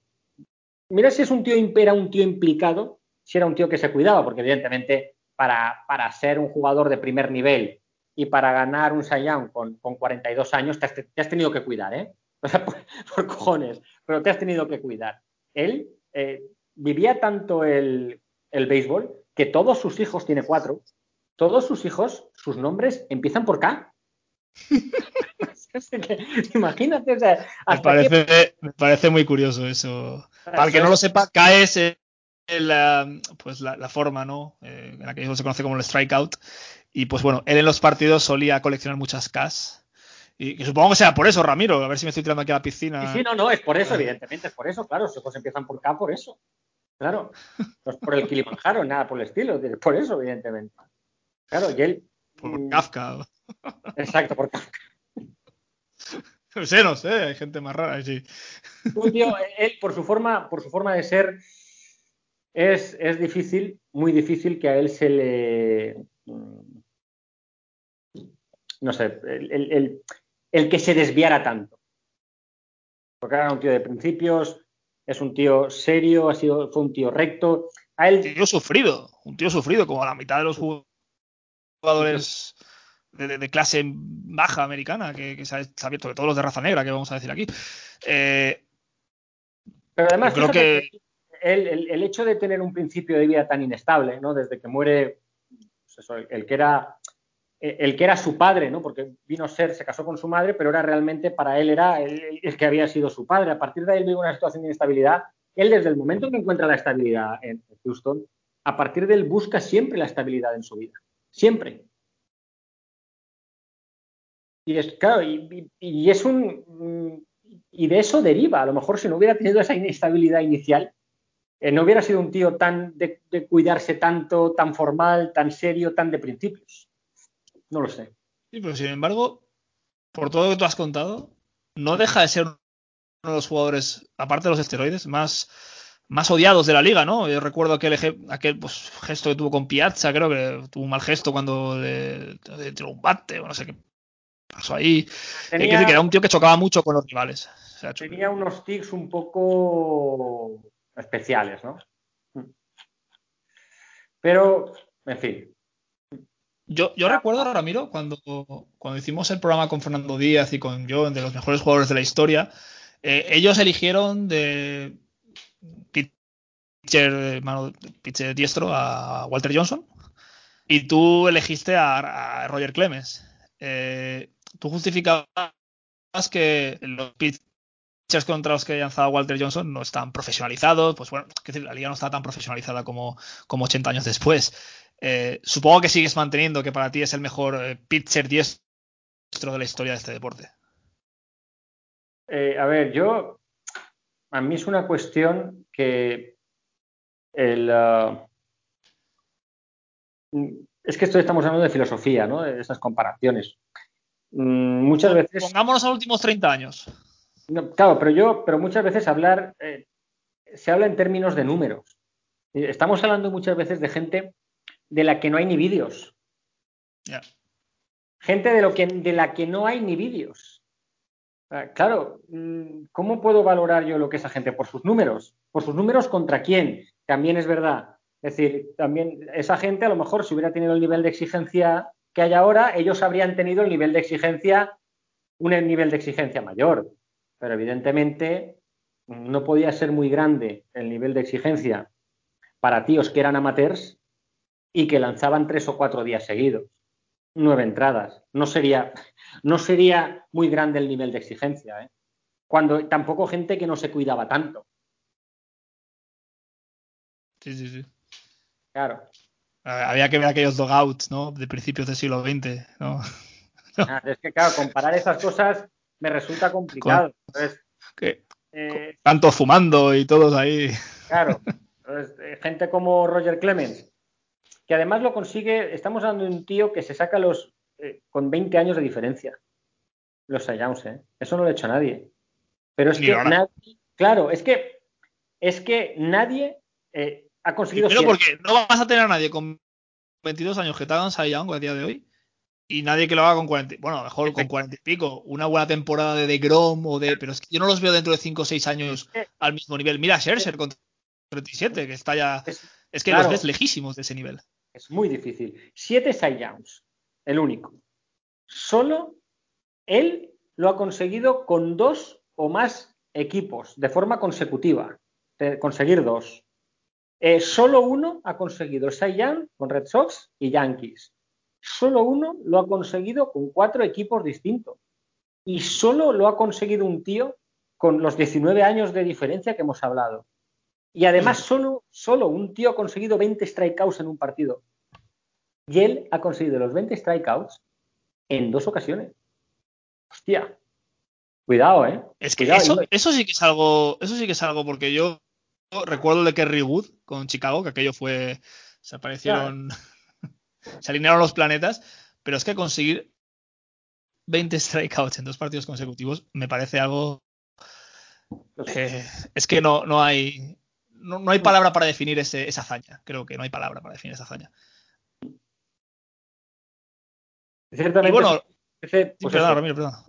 mira si es un tío era un tío implicado, si era un tío que se cuidaba, porque evidentemente para, para ser un jugador de primer nivel y para ganar un Cy con, con 42 años te has, tenido que cuidar, ¿eh? por, cojones, pero te has tenido que cuidar. Él eh, vivía tanto el, el béisbol que todos sus hijos, tiene cuatro, todos sus hijos, sus nombres empiezan por K. Imagínate, me, parece, me parece muy curioso eso. Para el que no lo sepa, K es la, pues la, forma ¿no? Eh, en la que se conoce como el strikeout. Y pues bueno, él en los partidos solía coleccionar muchas Ks. Y que supongo que sea por eso, Ramiro. A ver si me estoy tirando aquí a la piscina. Sí, no, no, es por eso, evidentemente, es por eso, claro. Los hijos empiezan por K por eso. Claro. No es por el Kilimanjaro, nada por el estilo. Por eso, evidentemente. Claro, y él. Por mm, Kafka. Exacto, por Kafka. No sé, no sé, hay gente más rara, sí. él, por su forma, por su forma de ser, es, difícil, muy difícil que a él se le. Mm, no sé, el, que se desviara tanto. Porque era un tío de principios, es un tío serio, ha sido, fue un tío recto. A él... Un tío sufrido, un tío sufrido, como la mitad de los jugadores de, clase baja americana, que, se, ha, abierto, de todos los de raza negra, que vamos a decir aquí. Eh, Pero además, creo que el, hecho de tener un principio de vida tan inestable, ¿no? Desde que muere pues el, que era el que era su padre, ¿no? Porque vino a ser, se casó con su madre, pero era realmente para él era el, que había sido su padre. A partir de ahí vive una situación de inestabilidad. Él desde el momento que encuentra la estabilidad en Houston, a partir de él busca siempre la estabilidad en su vida. Siempre. Y es, claro, y, es un. Y de eso deriva. A lo mejor si no hubiera tenido esa inestabilidad inicial, eh, no hubiera sido un tío tan de, cuidarse tanto, tan formal, tan serio, tan de principios. No lo sé. Sí, pero sin embargo, por todo lo que tú has contado, no deja de ser de los jugadores, aparte de los esteroides, más, más odiados de la liga, ¿no? Yo recuerdo aquel, aquel pues, gesto que tuvo con Piazza, creo que tuvo un mal gesto cuando le, tiró un bate o no sé qué pasó ahí. Tenía, que era un tío que chocaba mucho con los rivales. tenía unos tics un poco especiales, ¿no? Pero, en fin. Yo, yo recuerdo, Ramiro, cuando, cuando hicimos el programa con Fernando Díaz y con John, de los mejores jugadores de la historia, eh, ellos eligieron de pitcher, mano, pitcher diestro a Walter Johnson y tú elegiste a, Roger Clemens. Eh, tú justificabas que los pitchers contra los que lanzaba Walter Johnson no están profesionalizados, pues bueno, es decir, la liga no está tan profesionalizada como, como 80 años después. Eh, supongo que sigues manteniendo que para ti es el mejor pitcher diestro de la historia de este deporte. Eh, a ver, yo, a mí es una cuestión que el, uh, es que esto estamos hablando de filosofía, ¿no? De esas comparaciones. Mm, muchas veces. Pongámonos a los últimos 30 años. claro, pero yo, pero muchas veces hablar, eh, se habla en términos de números. Estamos hablando muchas veces de gente de la que no hay ni vídeos. Gente de, lo que, de la que no hay ni vídeos. Ah, claro, mm, ¿cómo puedo valorar yo lo que es esa gente? Por sus números. ¿Por sus números contra quién? También es verdad. Es decir, también esa gente a lo mejor si hubiera tenido el nivel de exigencia que hay ahora, ellos habrían tenido el nivel de exigencia, un nivel de exigencia mayor. Pero evidentemente no podía ser muy grande el nivel de exigencia para tíos que eran amateurs y que lanzaban tres o cuatro días seguidos nueve entradas. No sería, no sería muy grande el nivel de exigencia, ¿eh? Cuando tampoco gente que no se cuidaba tanto. Sí, sí, sí. Claro. Había que ver aquellos dogouts, ¿no? De principios del siglo XX, ¿no? Ah, es que, claro, comparar esas cosas me resulta complicado. Eh, tanto fumando y todos ahí. Claro. Eh, gente como Roger Clemens, que además lo consigue, estamos hablando de un tío que se saca los eh, con 20 años de diferencia. Los Saiyans, ¿eh? Eso no lo ha hecho nadie. Pero es que nadie, claro, es que es que nadie eh, ha conseguido. Pero porque no vas a tener a nadie con 22 años que te hagan Saiyang a día de hoy y nadie que lo haga con 40, bueno, mejor con 40 y pico, una buena temporada de Grom o de, pero es que yo no los veo dentro de 5 o 6 años al mismo nivel. Mira Scherzer con 37, que está ya es, que los ves lejísimos de ese nivel. Es muy difícil. Siete Saiyans, el único. Solo él lo ha conseguido con dos o más equipos de forma consecutiva. De conseguir dos. Eh, solo uno ha conseguido el con Red Sox y Yankees. Solo uno lo ha conseguido con cuatro equipos distintos. Y solo lo ha conseguido un tío con los 19 años de diferencia que hemos hablado. Y además solo, solo un tío ha conseguido 20 strikeouts en un partido. Y él ha conseguido los 20 strikeouts en dos ocasiones. Hostia. Cuidado, ¿eh? Es que eso, eso, sí que es algo, eso sí que es algo porque yo recuerdo de Kerry Wood con Chicago, que aquello fue, se aparecieron, se alinearon los planetas, pero es que conseguir 20 strikeouts en dos partidos consecutivos me parece algo, eh, es que no, no hay, no, hay palabra para definir ese, esa hazaña. Creo que no hay palabra para definir esa hazaña. Ciertamente, y bueno, merece, pues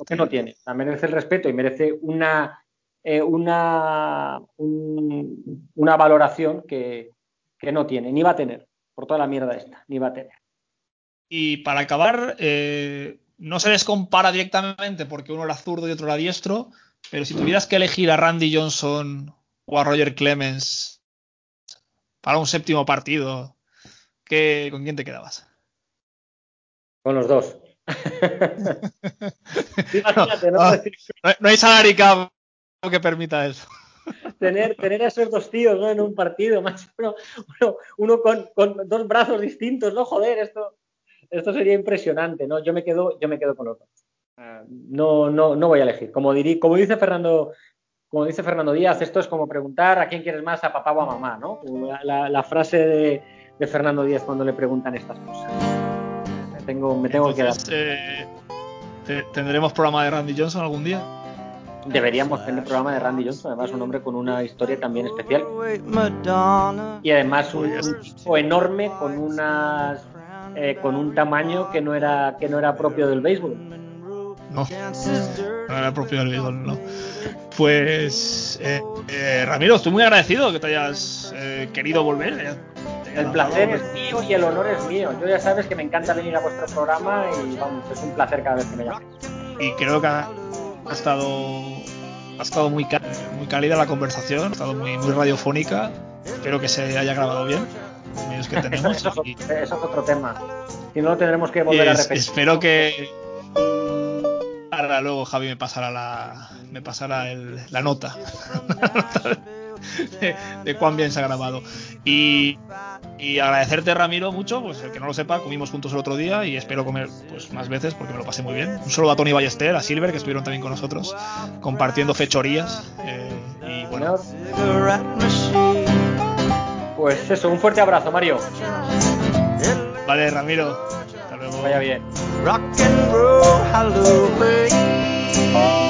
que no tiene. merece el respeto y merece una, eh, una, una valoración que, no tiene, ni va a tener, por toda la mierda esta, ni va a tener. Y para acabar, eh, no se les compara directamente porque uno era zurdo y otro era diestro, pero si tuvieras que elegir a Randy Johnson o a Roger Clemens para un séptimo partido, ¿qué, ¿con quién te quedabas? Con los dos. Imagínate, ¿no? Ah, no, hay salary que permita eso. Tener, tener a esos dos tíos ¿no? en un partido, más uno, con, dos brazos distintos, ¿no? Joder, esto, esto sería impresionante, ¿no? Yo me quedo, yo me quedo con los dos. Ah, no, no, no voy a elegir. Como, dirí, como dice Fernando, como dice Fernando Díaz, esto es como preguntar a quién quieres más, a papá o a mamá, ¿no? La, frase de, de Fernando Díaz cuando le preguntan estas cosas tengo, me tengo que dar. Eh, ¿Tendremos programa de Randy Johnson algún día? Deberíamos tener programa de Randy Johnson, además un hombre con una historia también especial. Y además un, tipo enorme con unas eh, con un tamaño que no era que no era propio del béisbol. No, no era propio del béisbol, no. Pues eh, eh, Ramiro, estoy muy agradecido que te hayas querido volver. El placer es mío y el honor es mío. Yo ya sabes que me encanta venir a vuestro programa y vamos, es un placer cada vez que me llames. Y creo que ha, estado ha estado muy, muy cálida la conversación, ha estado muy, muy radiofónica. Espero que se haya grabado bien. Los medios que tenemos. eso, es otro tema. Si no, lo tendremos que volver a repetir. Espero que ahora luego Javi me pasará la me pasará el, la nota de, cuán bien se ha grabado. Y, agradecerte, Ramiro, mucho. Pues el que no lo sepa, comimos juntos el otro día y espero comer pues más veces porque me lo pasé muy bien. Un saludo a Tony Ballester, a Silver, que estuvieron también con nosotros compartiendo fechorías. Eh, y bueno. Pues eso, un fuerte abrazo, Mario. Vale, Ramiro. Hasta luego. Vaya bien. Saw things I,